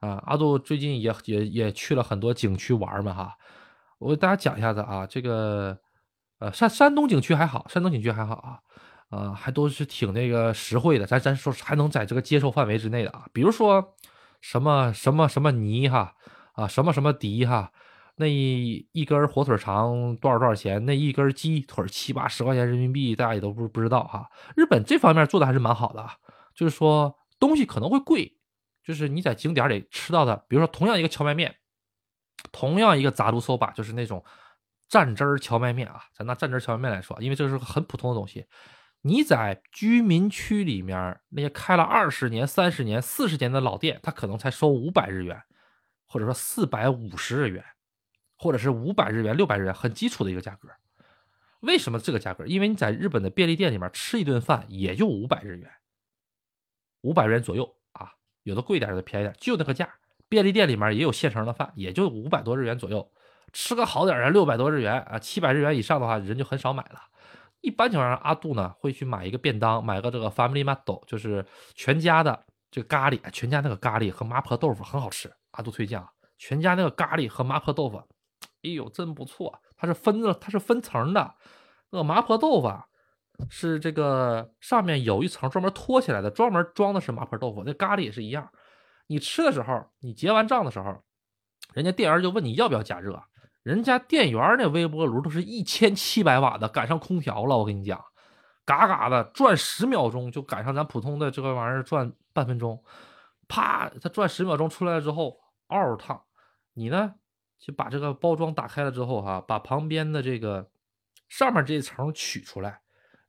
啊，阿杜最近也也也去了很多景区玩嘛哈，我给大家讲一下子啊，这个呃山山东景区还好，山东景区还好啊，啊还都是挺那个实惠的，咱咱说还能在这个接受范围之内的啊，比如说什么什么什么泥哈啊什么什么迪哈。那一根火腿肠多少多少钱？那一根鸡腿七八十块钱人民币，大家也都不不知道哈。日本这方面做的还是蛮好的啊，就是说东西可能会贵，就是你在景点里吃到的，比如说同样一个荞麦面，同样一个杂炉 soba，就是那种蘸汁儿荞麦面啊，咱拿蘸汁儿荞麦面来说，因为这是个很普通的东西，你在居民区里面那些开了二十年、三十年、四十年的老店，他可能才收五百日元，或者说四百五十日元。或者是五百日元、六百日元，很基础的一个价格。为什么这个价格？因为你在日本的便利店里面吃一顿饭也就五百日元，五百元左右啊，有的贵点，有的便宜点，就那个价。便利店里面也有现成的饭，也就五百多日元左右。吃个好点的，六百多日元啊，七百日元以上的话，人就很少买了。一般情况下，阿杜呢会去买一个便当，买个这个 Family Mart，就是全家的这个咖喱，全家那个咖喱和麻婆豆腐很好吃，阿杜推荐啊，全家那个咖喱和麻婆豆腐。哎呦，真不错！它是分的，它是分层的。那个麻婆豆腐是这个上面有一层专门托起来的，专门装的是麻婆豆腐。那咖喱也是一样。你吃的时候，你结完账的时候，人家店员就问你要不要加热。人家店员那微波炉都是一千七百瓦的，赶上空调了。我跟你讲，嘎嘎的转十秒钟就赶上咱普通的这个玩意儿转半分钟。啪，它转十秒钟出来了之后，嗷嗷烫。你呢？就把这个包装打开了之后，哈，把旁边的这个上面这一层取出来，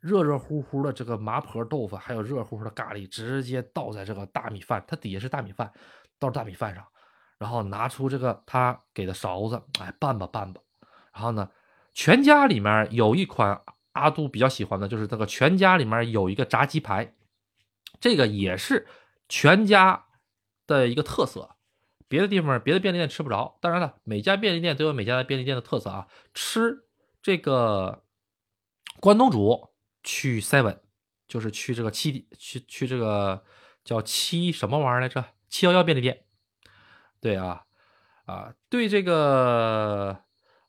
热热乎乎的这个麻婆豆腐，还有热乎乎的咖喱，直接倒在这个大米饭，它底下是大米饭，倒大米饭上，然后拿出这个他给的勺子，哎，拌吧拌吧。然后呢，全家里面有一款阿杜比较喜欢的，就是这个全家里面有一个炸鸡排，这个也是全家的一个特色。别的地方别的便利店吃不着，当然了，每家便利店都有每家的便利店的特色啊。吃这个关东煮去 seven，就是去这个七去去这个叫七什么玩意儿来着？七幺幺便利店。对啊，啊，对这个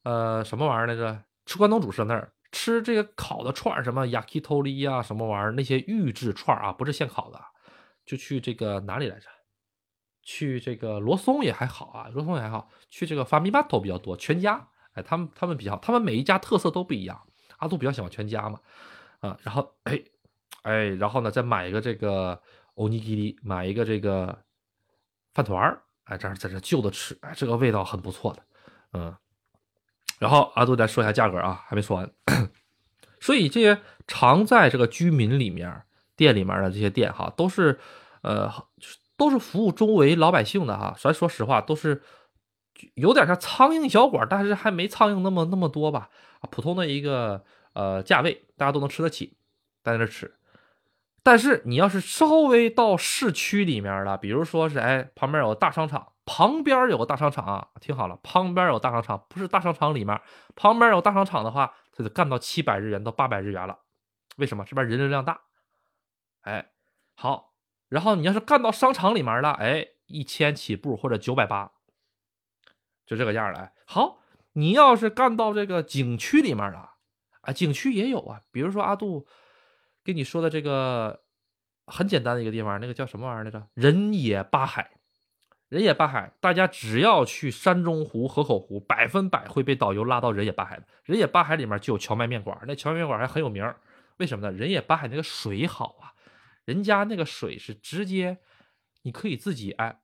呃什么玩意儿来着？吃关东煮是那儿，吃这个烤的串儿，什么 yakitori 啊，什么玩意儿？那些预制串儿啊，不是现烤的，就去这个哪里来着？去这个罗松也还好啊，罗松也还好。去这个发米巴头比较多，全家，哎，他们他们比较，他们每一家特色都不一样。阿杜比较喜欢全家嘛，啊，然后哎哎，然后呢再买一个这个欧尼基里，买一个这个饭团儿，哎，这样在这就着吃，哎，这个味道很不错的，嗯。然后阿杜再说一下价格啊，还没说完。所以这些常在这个居民里面店里面的这些店哈，都是呃。都是服务周围老百姓的哈，所以说实话都是有点像苍蝇小馆，但是还没苍蝇那么那么多吧。啊，普通的一个呃价位，大家都能吃得起，在那吃。但是你要是稍微到市区里面了，比如说是哎旁边有个大商场，旁边有个大商场啊，听好了，旁边有大商场，不是大商场里面，旁边有大商场的话，它就干到七百日元到八百日元了。为什么？这边人流量大。哎，好。然后你要是干到商场里面了，哎，一千起步或者九百八，就这个样儿了。好，你要是干到这个景区里面了，啊，景区也有啊，比如说阿杜跟你说的这个很简单的一个地方，那个叫什么玩意儿来着？人野八海，人野八海，大家只要去山中湖、河口湖，百分百会被导游拉到人野八海的。人野八海里面就有荞麦面馆，那荞麦面馆还很有名，为什么呢？人野八海那个水好啊。人家那个水是直接，你可以自己哎，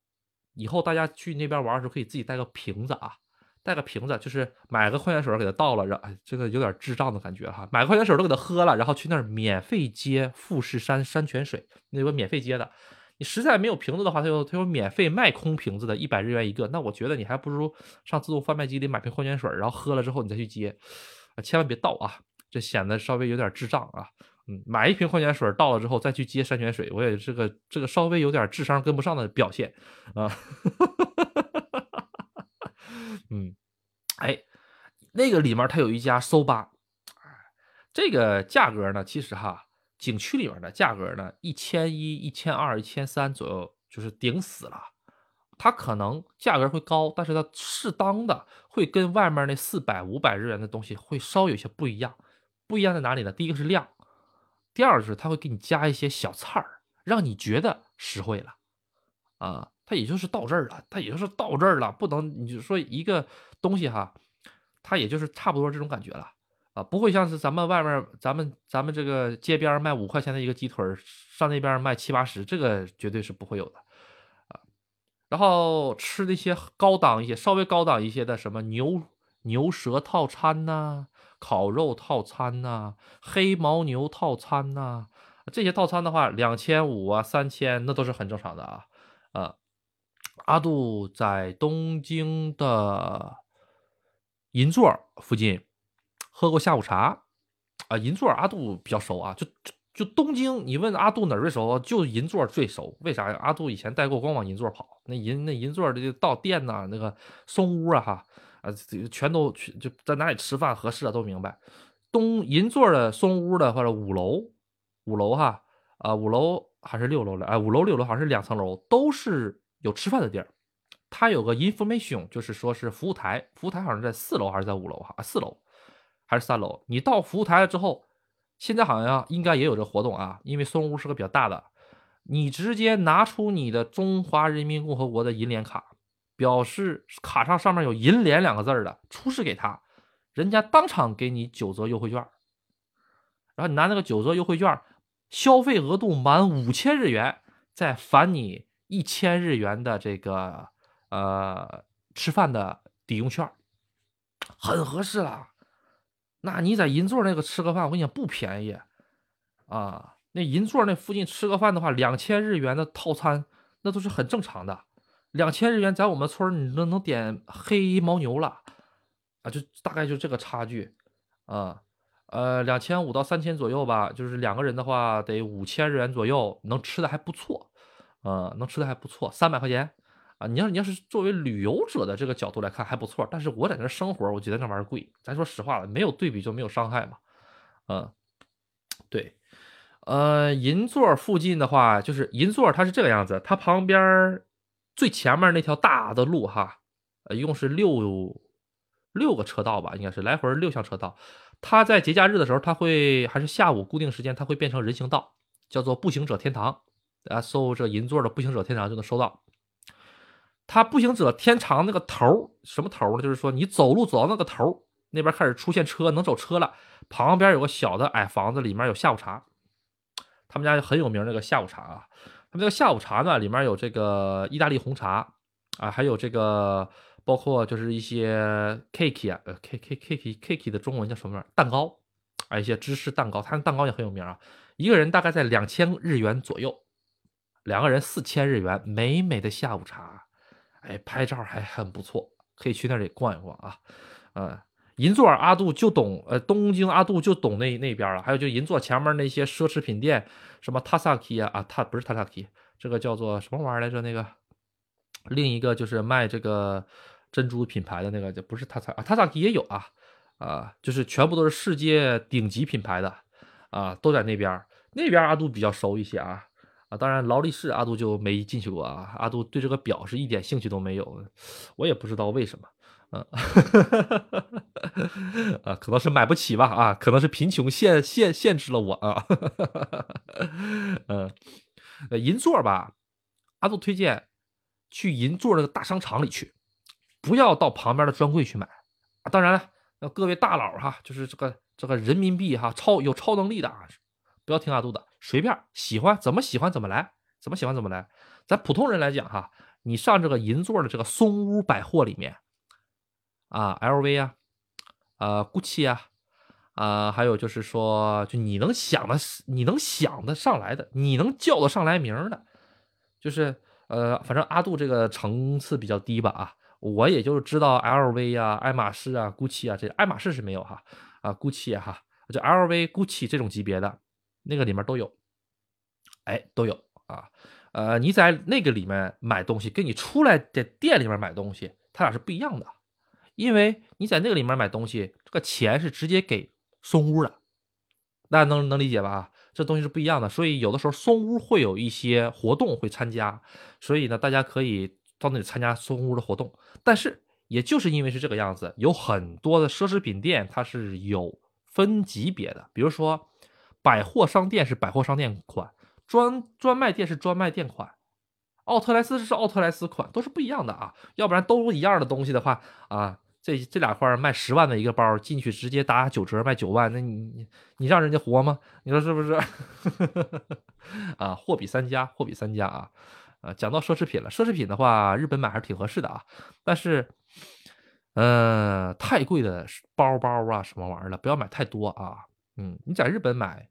以后大家去那边玩的时候可以自己带个瓶子啊，带个瓶子，就是买个矿泉水给他倒了，让这个有点智障的感觉哈，买矿泉水都给他喝了，然后去那儿免费接富士山山泉水，那有个免费接的。你实在没有瓶子的话，他有他有免费卖空瓶子的，一百日元一个。那我觉得你还不如上自动贩卖机里买瓶矿泉水，然后喝了之后你再去接，啊，千万别倒啊，这显得稍微有点智障啊。嗯，买一瓶矿泉水倒了之后再去接山泉水，我也这个这个稍微有点智商跟不上的表现啊。嗯，哎，那个里面它有一家搜吧，这个价格呢，其实哈，景区里面的价格呢，一千一、一千二、一千三左右，就是顶死了。它可能价格会高，但是它适当的会跟外面那四百、五百日元的东西会稍有些不一样。不一样在哪里呢？第一个是量。第二就是它会给你加一些小菜儿，让你觉得实惠了，啊，它也就是到这儿了，它也就是到这儿了，不能你就说一个东西哈，它也就是差不多这种感觉了，啊，不会像是咱们外面咱们咱们这个街边卖五块钱的一个鸡腿上那边卖七八十，这个绝对是不会有的，啊，然后吃那些高档一些、稍微高档一些的什么牛牛舌套餐呐。烤肉套餐呐，黑牦牛套餐呐，这些套餐的话，两千五啊，三千那都是很正常的啊。呃，阿杜在东京的银座附近喝过下午茶啊，银座阿杜比较熟啊，就就东京，你问阿杜哪儿最熟，就银座最熟。为啥呀？阿杜以前带过，光往银座跑，那银那银座的到店呐，那个松屋啊哈。啊，全都去就在哪里吃饭合适啊？都明白。东银座的松屋的或者五楼，五楼哈啊，五楼还是六楼了？哎，五楼六楼好像是两层楼，都是有吃饭的地儿。它有个 information，就是说是服务台，服务台好像在四楼还是在五楼哈？啊，四楼还是三楼？你到服务台了之后，现在好像应该也有这活动啊，因为松屋是个比较大的，你直接拿出你的中华人民共和国的银联卡。表示卡上上面有“银联”两个字的，出示给他，人家当场给你九折优惠券。然后你拿那个九折优惠券，消费额度满五千日元，再返你一千日元的这个呃吃饭的抵用券，很合适了。那你在银座那个吃个饭，我跟你讲不便宜啊。那银座那附近吃个饭的话，两千日元的套餐，那都是很正常的。两千日元在我们村你都能点黑牦牛了啊，就大概就这个差距啊。呃，两千五到三千左右吧，就是两个人的话得五千日元左右，能吃的还不错，呃，能吃的还不错，三百块钱啊。你要你要是作为旅游者的这个角度来看还不错，但是我在那生活，我觉得那玩意儿贵。咱说实话了，没有对比就没有伤害嘛，嗯，对，呃，银座附近的话，就是银座它是这个样子，它旁边最前面那条大的路哈，呃，一共是六六个车道吧，应该是来回六项车道。它在节假日的时候，它会还是下午固定时间，它会变成人行道，叫做步行者天堂。啊，搜这银座的步行者天堂就能搜到。它步行者天堂那个头什么头呢？就是说你走路走到那个头那边开始出现车，能走车了。旁边有个小的矮房子，里面有下午茶。他们家很有名那个下午茶啊。他们这个下午茶呢，里面有这个意大利红茶啊，还有这个。包括就是一些 cake 啊，呃，cake cake cake 的中文叫什么？蛋糕啊，一些芝士蛋糕，它的蛋糕也很有名啊。一个人大概在两千日元左右，两个人四千日元，美美的下午茶，哎，拍照还很不错，可以去那里逛一逛啊。呃，银座阿杜就懂，呃，东京阿杜就懂那那边了。还有就银座前面那些奢侈品店，什么 Tasaki 啊，啊，它不是 Tasaki，这个叫做什么玩意儿来着？那个另一个就是卖这个。珍珠品牌的那个就不是 Tasaki 啊，，Tasaki 也有啊，啊，就是全部都是世界顶级品牌的啊，都在那边。那边阿杜比较熟一些啊，啊，当然劳力士阿杜就没进去过啊，阿杜对这个表是一点兴趣都没有，我也不知道为什么，嗯，啊，可能是买不起吧，啊，可能是贫穷限限限制了我啊，嗯，银座吧，阿杜推荐去银座那个大商场里去。不要到旁边的专柜去买啊！当然了，各位大佬哈，就是这个这个人民币哈，超有超能力的啊，不要听阿杜的，随便喜欢怎么喜欢怎么来，怎么喜欢怎么来。咱普通人来讲哈，你上这个银座的这个松屋百货里面啊，LV 啊，呃，GUCCI 啊，啊，还有就是说，就你能想的，你能想得上来的，你能叫得上来名的，就是呃，反正阿杜这个层次比较低吧啊。我也就知道 LV 啊、爱马仕啊、GUCCI 啊，这爱马仕是没有哈啊，GUCCI 哈，就 LV、GUCCI 这种级别的那个里面都有，哎，都有啊。呃，你在那个里面买东西，跟你出来在店里面买东西，它俩是不一样的。因为你在那个里面买东西，这个钱是直接给松屋的，大家能能理解吧？这东西是不一样的，所以有的时候松屋会有一些活动会参加，所以呢，大家可以。到那里参加松屋的活动，但是也就是因为是这个样子，有很多的奢侈品店它是有分级别的，比如说百货商店是百货商店款，专专卖店是专卖店款，奥特莱斯是奥特莱斯款，都是不一样的啊。要不然都一样的东西的话啊，这这俩块卖十万的一个包进去直接打九折卖九万，那你你你让人家活吗？你说是不是？啊，货比三家，货比三家啊。啊，讲到奢侈品了，奢侈品的话，日本买还是挺合适的啊。但是，呃，太贵的包包啊，什么玩意儿的，不要买太多啊。嗯，你在日本买，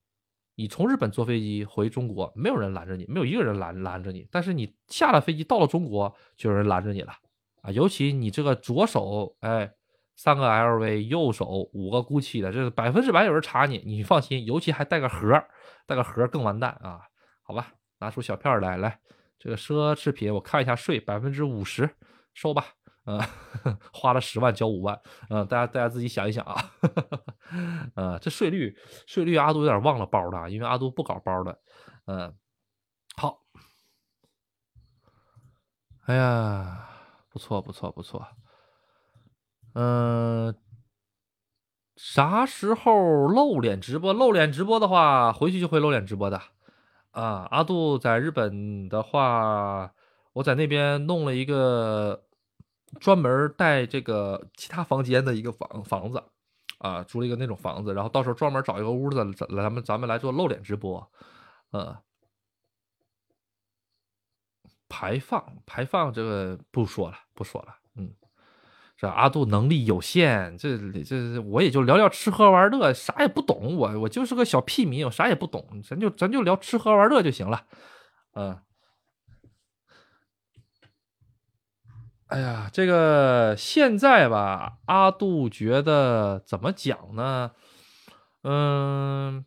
你从日本坐飞机回中国，没有人拦着你，没有一个人拦拦着你。但是你下了飞机到了中国，就有人拦着你了啊。尤其你这个左手，哎，三个 LV，右手五个 GUCCI 的，这个百分之百有人查你，你放心。尤其还带个盒，带个盒更完蛋啊。好吧，拿出小票来，来。这个奢侈品，我看一下税，百分之五十收吧。啊，花了十万交五万。嗯，大家大家自己想一想啊。呃，这税率税率，阿杜有点忘了包了，因为阿杜不搞包的。嗯，好。哎呀，不错不错不错。嗯，啥时候露脸直播？露脸直播的话，回去就会露脸直播的。啊，阿杜在日本的话，我在那边弄了一个专门带这个其他房间的一个房房子，啊，租了一个那种房子，然后到时候专门找一个屋子，咱咱们咱们来做露脸直播，呃，排放排放这个不说了不说了，嗯，这阿杜能力有限，这这我也就聊聊吃喝玩乐，啥也不懂，我我就是个小屁民，我啥也不懂，咱就咱就聊吃喝玩乐就行了，嗯。哎呀，这个现在吧，阿杜觉得怎么讲呢？嗯，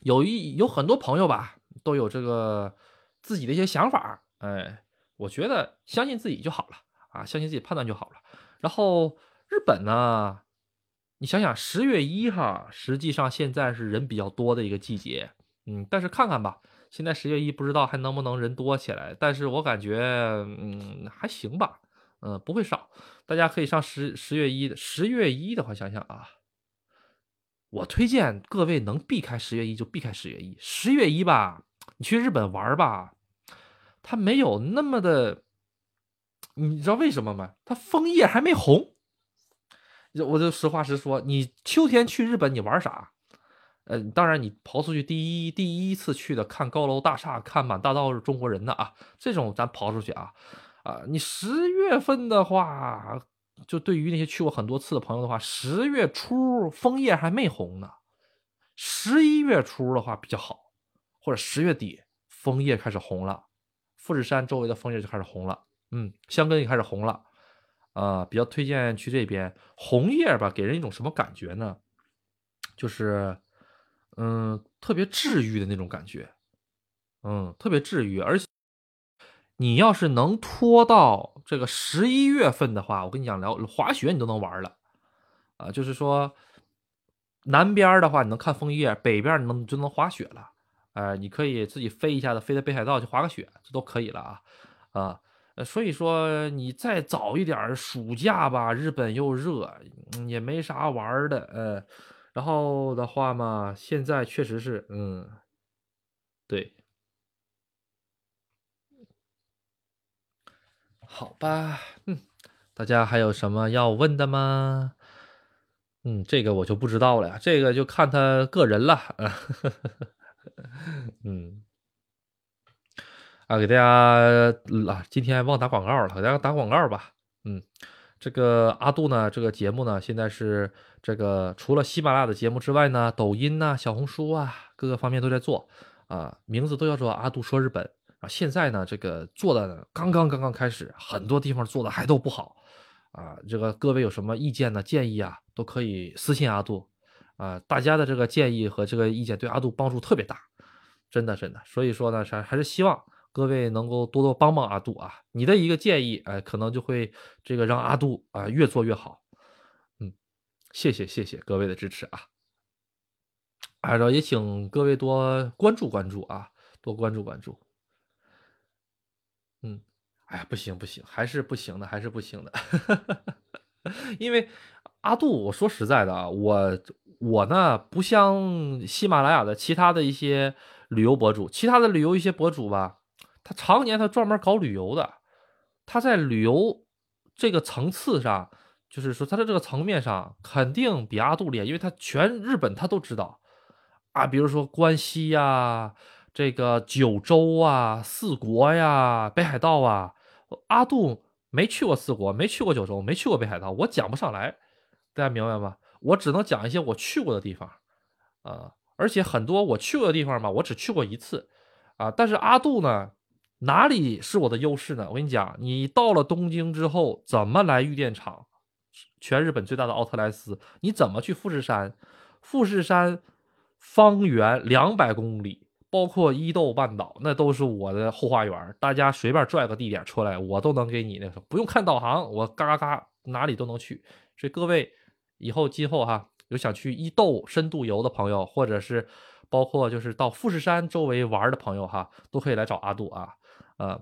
有一有很多朋友吧，都有这个自己的一些想法。哎，我觉得相信自己就好了啊，相信自己判断就好了。然后日本呢，你想想十月一号，实际上现在是人比较多的一个季节，嗯，但是看看吧。现在十月一不知道还能不能人多起来，但是我感觉嗯还行吧，嗯不会少，大家可以上十十月一的十月一的话想想啊，我推荐各位能避开十月一就避开十月一，十月一吧，你去日本玩吧，它没有那么的，你知道为什么吗？它枫叶还没红，我就实话实说，你秋天去日本你玩啥？呃，当然，你刨出去第一第一次去的看高楼大厦、看满大道是中国人的啊，这种咱刨出去啊，啊，你十月份的话，就对于那些去过很多次的朋友的话，十月初枫叶还没红呢，十一月初的话比较好，或者十月底枫叶开始红了，富士山周围的枫叶就开始红了，嗯，香根也开始红了，啊，比较推荐去这边，红叶吧，给人一种什么感觉呢？就是。嗯，特别治愈的那种感觉，嗯，特别治愈。而且你要是能拖到这个十一月份的话，我跟你讲，聊滑雪你都能玩了啊。就是说，南边的话你能看枫叶，北边你能就能滑雪了。哎，你可以自己飞一下子，飞到北海道去滑个雪，这都可以了啊啊。所以说你再早一点，暑假吧，日本又热，也没啥玩的，呃。然后的话嘛，现在确实是，嗯，对，好吧，嗯，大家还有什么要问的吗？嗯，这个我就不知道了，这个就看他个人了，嗯，啊，给大家啊，今天忘打广告了，给大家打广告吧，嗯。这个阿杜呢，这个节目呢，现在是这个除了喜马拉雅的节目之外呢，抖音呐、小红书啊，各个方面都在做啊，名字都叫做阿杜说日本啊。现在呢，这个做的刚刚刚刚开始，很多地方做的还都不好啊。这个各位有什么意见呢、建议啊，都可以私信阿杜啊。大家的这个建议和这个意见对阿杜帮助特别大，真的真的。所以说呢，还还是希望。各位能够多多帮帮阿杜啊！你的一个建议，哎，可能就会这个让阿杜啊越做越好。谢谢谢谢各位的支持啊！然后也请各位多关注关注啊，多关注关注。嗯，哎呀，不行不行，还是不行的，还是不行的。因为阿杜，我说实在的啊，我我呢不像喜马拉雅的其他的一些旅游博主，其他的旅游一些博主吧。他常年他专门搞旅游的，他在旅游这个层次上，就是说他在这个层面上肯定比阿杜厉害，因为他全日本他都知道啊，比如说关西呀、这个九州啊、四国呀、北海道啊，阿杜没去过四国，没去过九州，没去过北海道，我讲不上来，大家明白吗？我只能讲一些我去过的地方啊，而且很多我去过的地方嘛，我只去过一次啊，但是阿杜呢？哪里是我的优势呢？我跟你讲，你到了东京之后，怎么来玉电厂？全日本最大的奥特莱斯，你怎么去富士山？富士山方圆两百公里，包括伊豆半岛，那都是我的后花园。大家随便拽个地点出来，我都能给你那个，不用看导航，我嘎嘎嘎哪里都能去。所以各位以后今后哈，有想去伊豆深度游的朋友，或者是包括就是到富士山周围玩的朋友哈，都可以来找阿杜啊。呃，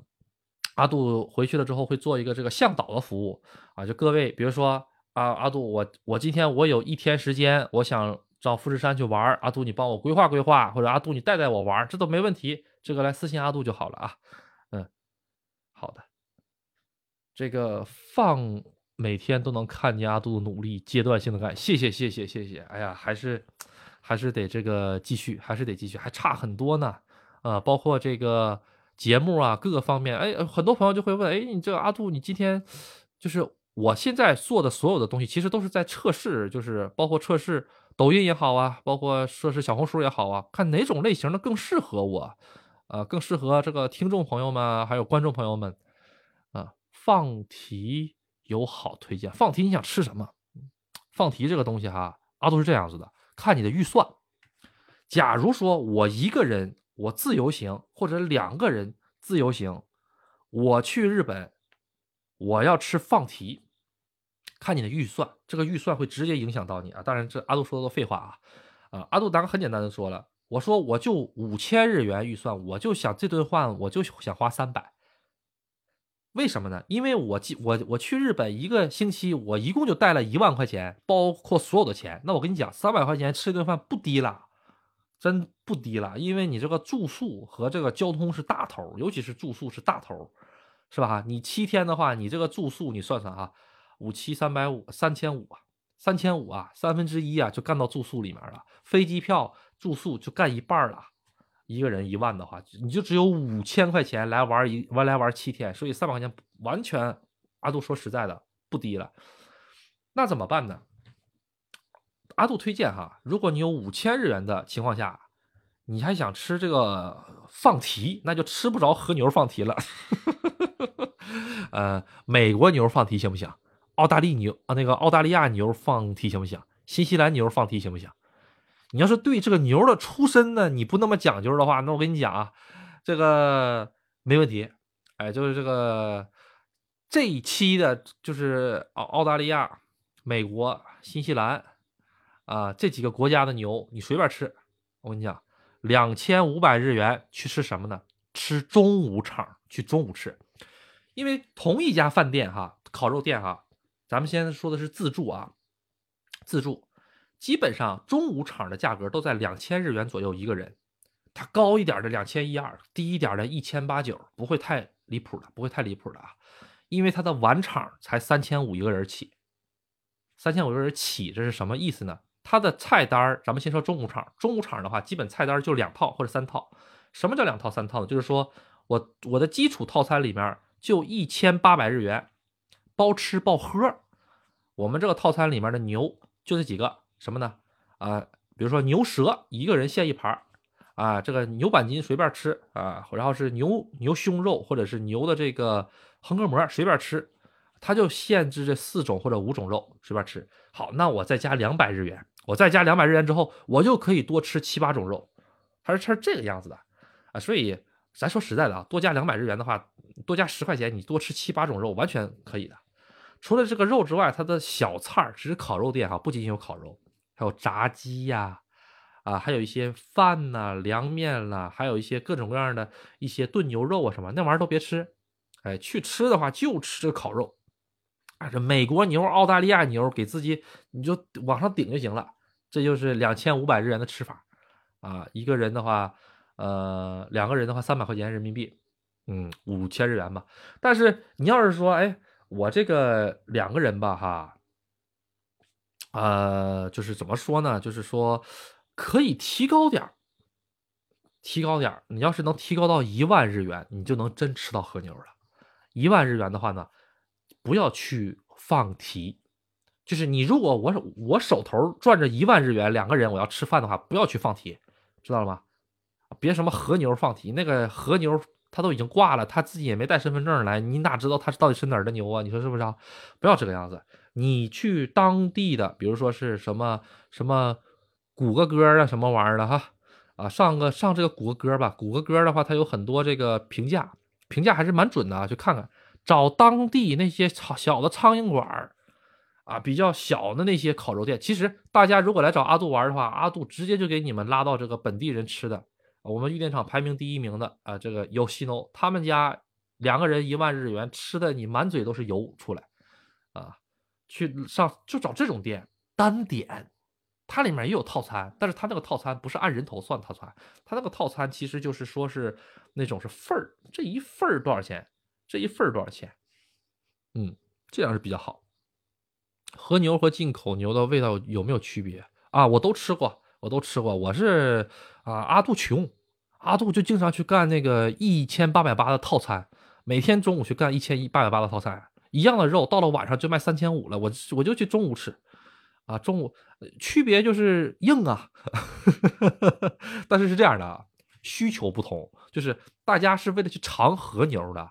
阿杜回去了之后会做一个这个向导的服务啊，就各位，比如说啊，阿杜，我我今天我有一天时间，我想找富士山去玩，阿杜你帮我规划规划，或者阿杜你带带我玩，这都没问题，这个来私信阿杜就好了啊。嗯，好的，这个放每天都能看见阿杜的努力，阶段性的干，谢谢谢谢谢谢，哎呀，还是还是得这个继续，还是得继续，还差很多呢，呃，包括这个。节目啊，各个方面，哎，很多朋友就会问，哎，你这阿杜，你今天就是我现在做的所有的东西，其实都是在测试，就是包括测试抖音也好啊，包括测试小红书也好啊，看哪种类型的更适合我，呃，更适合这个听众朋友们还有观众朋友们啊。放题有好推荐，放题你想吃什么？放题这个东西哈，阿杜是这样子的，看你的预算。假如说我一个人我自由行，或者两个人自由行，我去日本，我要吃放题。看你的预算，这个预算会直接影响到你啊！当然，这阿杜说的都废话啊！啊，阿杜当很简单的说了，我说我就五千日元预算，我就想这顿饭我就想花三百，为什么呢？因为我我我去日本一个星期，我一共就带了一万块钱，包括所有的钱。那我跟你讲，三百块钱吃一顿饭不低了，真不低了，因为你这个住宿和这个交通是大头，尤其是住宿是大头，是吧？你七天的话，你这个住宿你算算哈。五七三百五三千五啊，三千五啊，三分之一啊就干到住宿里面了，飞机票住宿就干一半了。一个人一万的话，你就只有五千块钱来玩一玩来玩七天，所以三百块钱完全，阿杜说实在的不低了。那怎么办呢？阿杜推荐哈，如果你有五千日元的情况下，你还想吃这个放题，那就吃不着和牛放题了。呃，美国牛放题行不行？澳大利牛啊，那个澳大利亚牛放题行不行？新西兰牛放题行不行？你要是对这个牛的出身呢，你不那么讲究的话，那我跟你讲啊，这个没问题。哎，就是这个这一期的，就是澳澳大利亚、美国、新西兰啊这几个国家的牛，你随便吃。我跟你讲，两千五百日元去吃什么呢？吃中午场，去中午吃，因为同一家饭店哈，烤肉店哈。咱们现在说的是自助啊，自助基本上中午场的价格都在两千日元左右一个人，它高一点的两千一二，低一点的一千八九，不会太离谱的，不会太离谱的啊，因为它的晚场才三千五一个人起，三千五一个人起，这是什么意思呢？它的菜单咱们先说中午场，中午场的话，基本菜单就两套或者三套。什么叫两套三套呢？就是说我我的基础套餐里面就一千八百日元。包吃包喝，我们这个套餐里面的牛就这几个什么呢？啊，比如说牛舌一个人限一盘啊，这个牛板筋随便吃啊，然后是牛牛胸肉或者是牛的这个横膈膜随便吃，它就限制这四种或者五种肉随便吃。好，那我再加两百日元，我再加两百日元之后，我就可以多吃七八种肉，它是吃这个样子的啊。所以咱说实在的啊，多加两百日元的话，多加十块钱，你多吃七八种肉完全可以的。除了这个肉之外，它的小菜儿，只是烤肉店哈，不仅仅有烤肉，还有炸鸡呀，啊，还有一些饭呐、凉面啦，还有一些各种各样的一些炖牛肉啊什么，那玩意儿都别吃，哎，去吃的话就吃烤肉，啊，这美国牛、澳大利亚牛，给自己你就往上顶就行了，这就是两千五百日元的吃法，啊，一个人的话，呃，两个人的话三百块钱人民币，嗯，五千日元吧，但是你要是说，哎。我这个两个人吧，哈，呃，就是怎么说呢？就是说可以提高点儿，提高点儿。你要是能提高到一万日元，你就能真吃到和牛了。一万日元的话呢，不要去放题。就是你如果我我手头赚着一万日元，两个人我要吃饭的话，不要去放题，知道了吗？别什么和牛放题，那个和牛。他都已经挂了，他自己也没带身份证来，你哪知道他到底是哪儿的牛啊？你说是不是啊？不要这个样子，你去当地的，比如说是什么什么谷歌歌啊，什么玩意儿的哈啊，上个上这个谷歌歌吧，谷歌歌的话，它有很多这个评价，评价还是蛮准的啊，去看看，找当地那些小小的苍蝇馆儿啊，比较小的那些烤肉店，其实大家如果来找阿杜玩的话，阿杜直接就给你们拉到这个本地人吃的。我们玉电厂排名第一名的啊，这个有西诺，他们家两个人一万日元吃的你满嘴都是油出来啊，去上就找这种店单点，它里面也有套餐，但是它那个套餐不是按人头算套餐，它那个套餐其实就是说是那种是份儿，这一份儿多少钱？这一份儿多少钱？嗯，这样是比较好。和牛和进口牛的味道有没有区别啊？我都吃过。我都吃过，我是啊，阿杜穷，阿杜就经常去干那个一千八百八的套餐，每天中午去干一千一八百八的套餐，一样的肉，到了晚上就卖三千五了。我我就去中午吃，啊，中午区别就是硬啊，但是是这样的啊，需求不同，就是大家是为了去尝和牛的，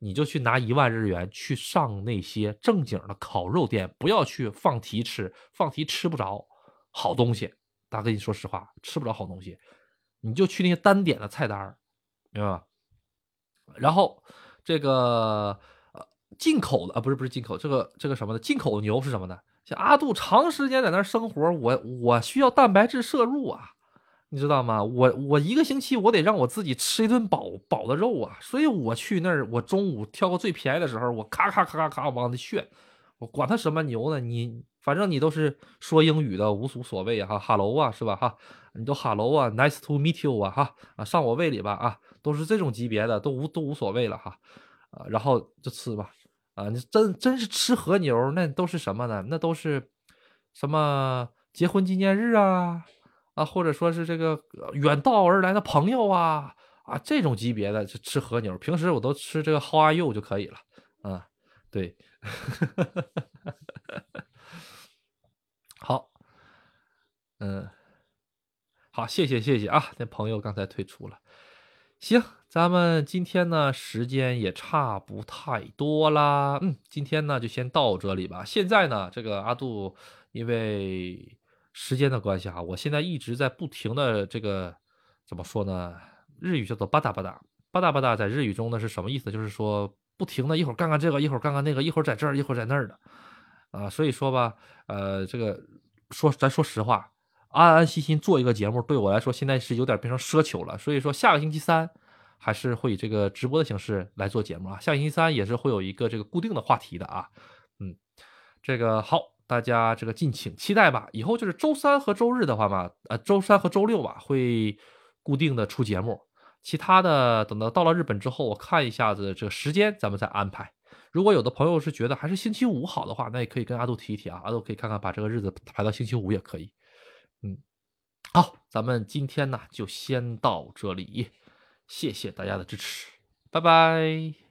你就去拿一万日元去上那些正经的烤肉店，不要去放题吃，放题吃不着好东西。大哥你说实话，吃不着好东西，你就去那些单点的菜单明白吧？然后这个。进口的啊，不是不是进口，这个这个什么的，进口牛是什么呢？像阿杜长时间在那儿生活，我我需要蛋白质摄入啊，你知道吗？我我一个星期我得让我自己吃一顿饱饱的肉啊，所以我去那儿，我中午挑个最便宜的时候，我咔咔咔咔咔往那炫，我管他什么牛呢，你反正你都是说英语的，无无所谓哈，hello 啊，是吧哈？你都 hello 啊，nice to meet you 啊哈啊，上我胃里吧啊，都是这种级别的，都无都无所谓了哈啊，然后就吃吧。啊，你真真是吃和牛，那都是什么呢？那都是什么结婚纪念日啊啊，或者说是这个远道而来的朋友啊啊，这种级别的就吃和牛。平时我都吃这个 How are you 就可以了。啊，对，好，嗯，好，谢谢谢谢啊，那朋友刚才退出了，行。咱们今天呢，时间也差不太多啦，嗯，今天呢就先到这里吧。现在呢，这个阿杜因为时间的关系哈，我现在一直在不停的这个怎么说呢？日语叫做吧嗒吧嗒，吧嗒吧嗒，在日语中呢是什么意思？就是说不停的一会儿干干这个，一会儿干干那个，一会儿在这儿，一会儿在那儿的啊。所以说吧，呃，这个说咱说实话，安安心心做一个节目，对我来说现在是有点变成奢求了。所以说下个星期三。还是会以这个直播的形式来做节目啊，下星期三也是会有一个这个固定的话题的啊，嗯，这个好，大家这个敬请期待吧。以后就是周三和周日的话嘛，呃，周三和周六吧会固定的出节目，其他的等到到了日本之后，我看一下子这个时间，咱们再安排。如果有的朋友是觉得还是星期五好的话，那也可以跟阿杜提一提啊，阿杜可以看看把这个日子排到星期五也可以。嗯，好，咱们今天呢就先到这里。谢谢大家的支持，拜拜。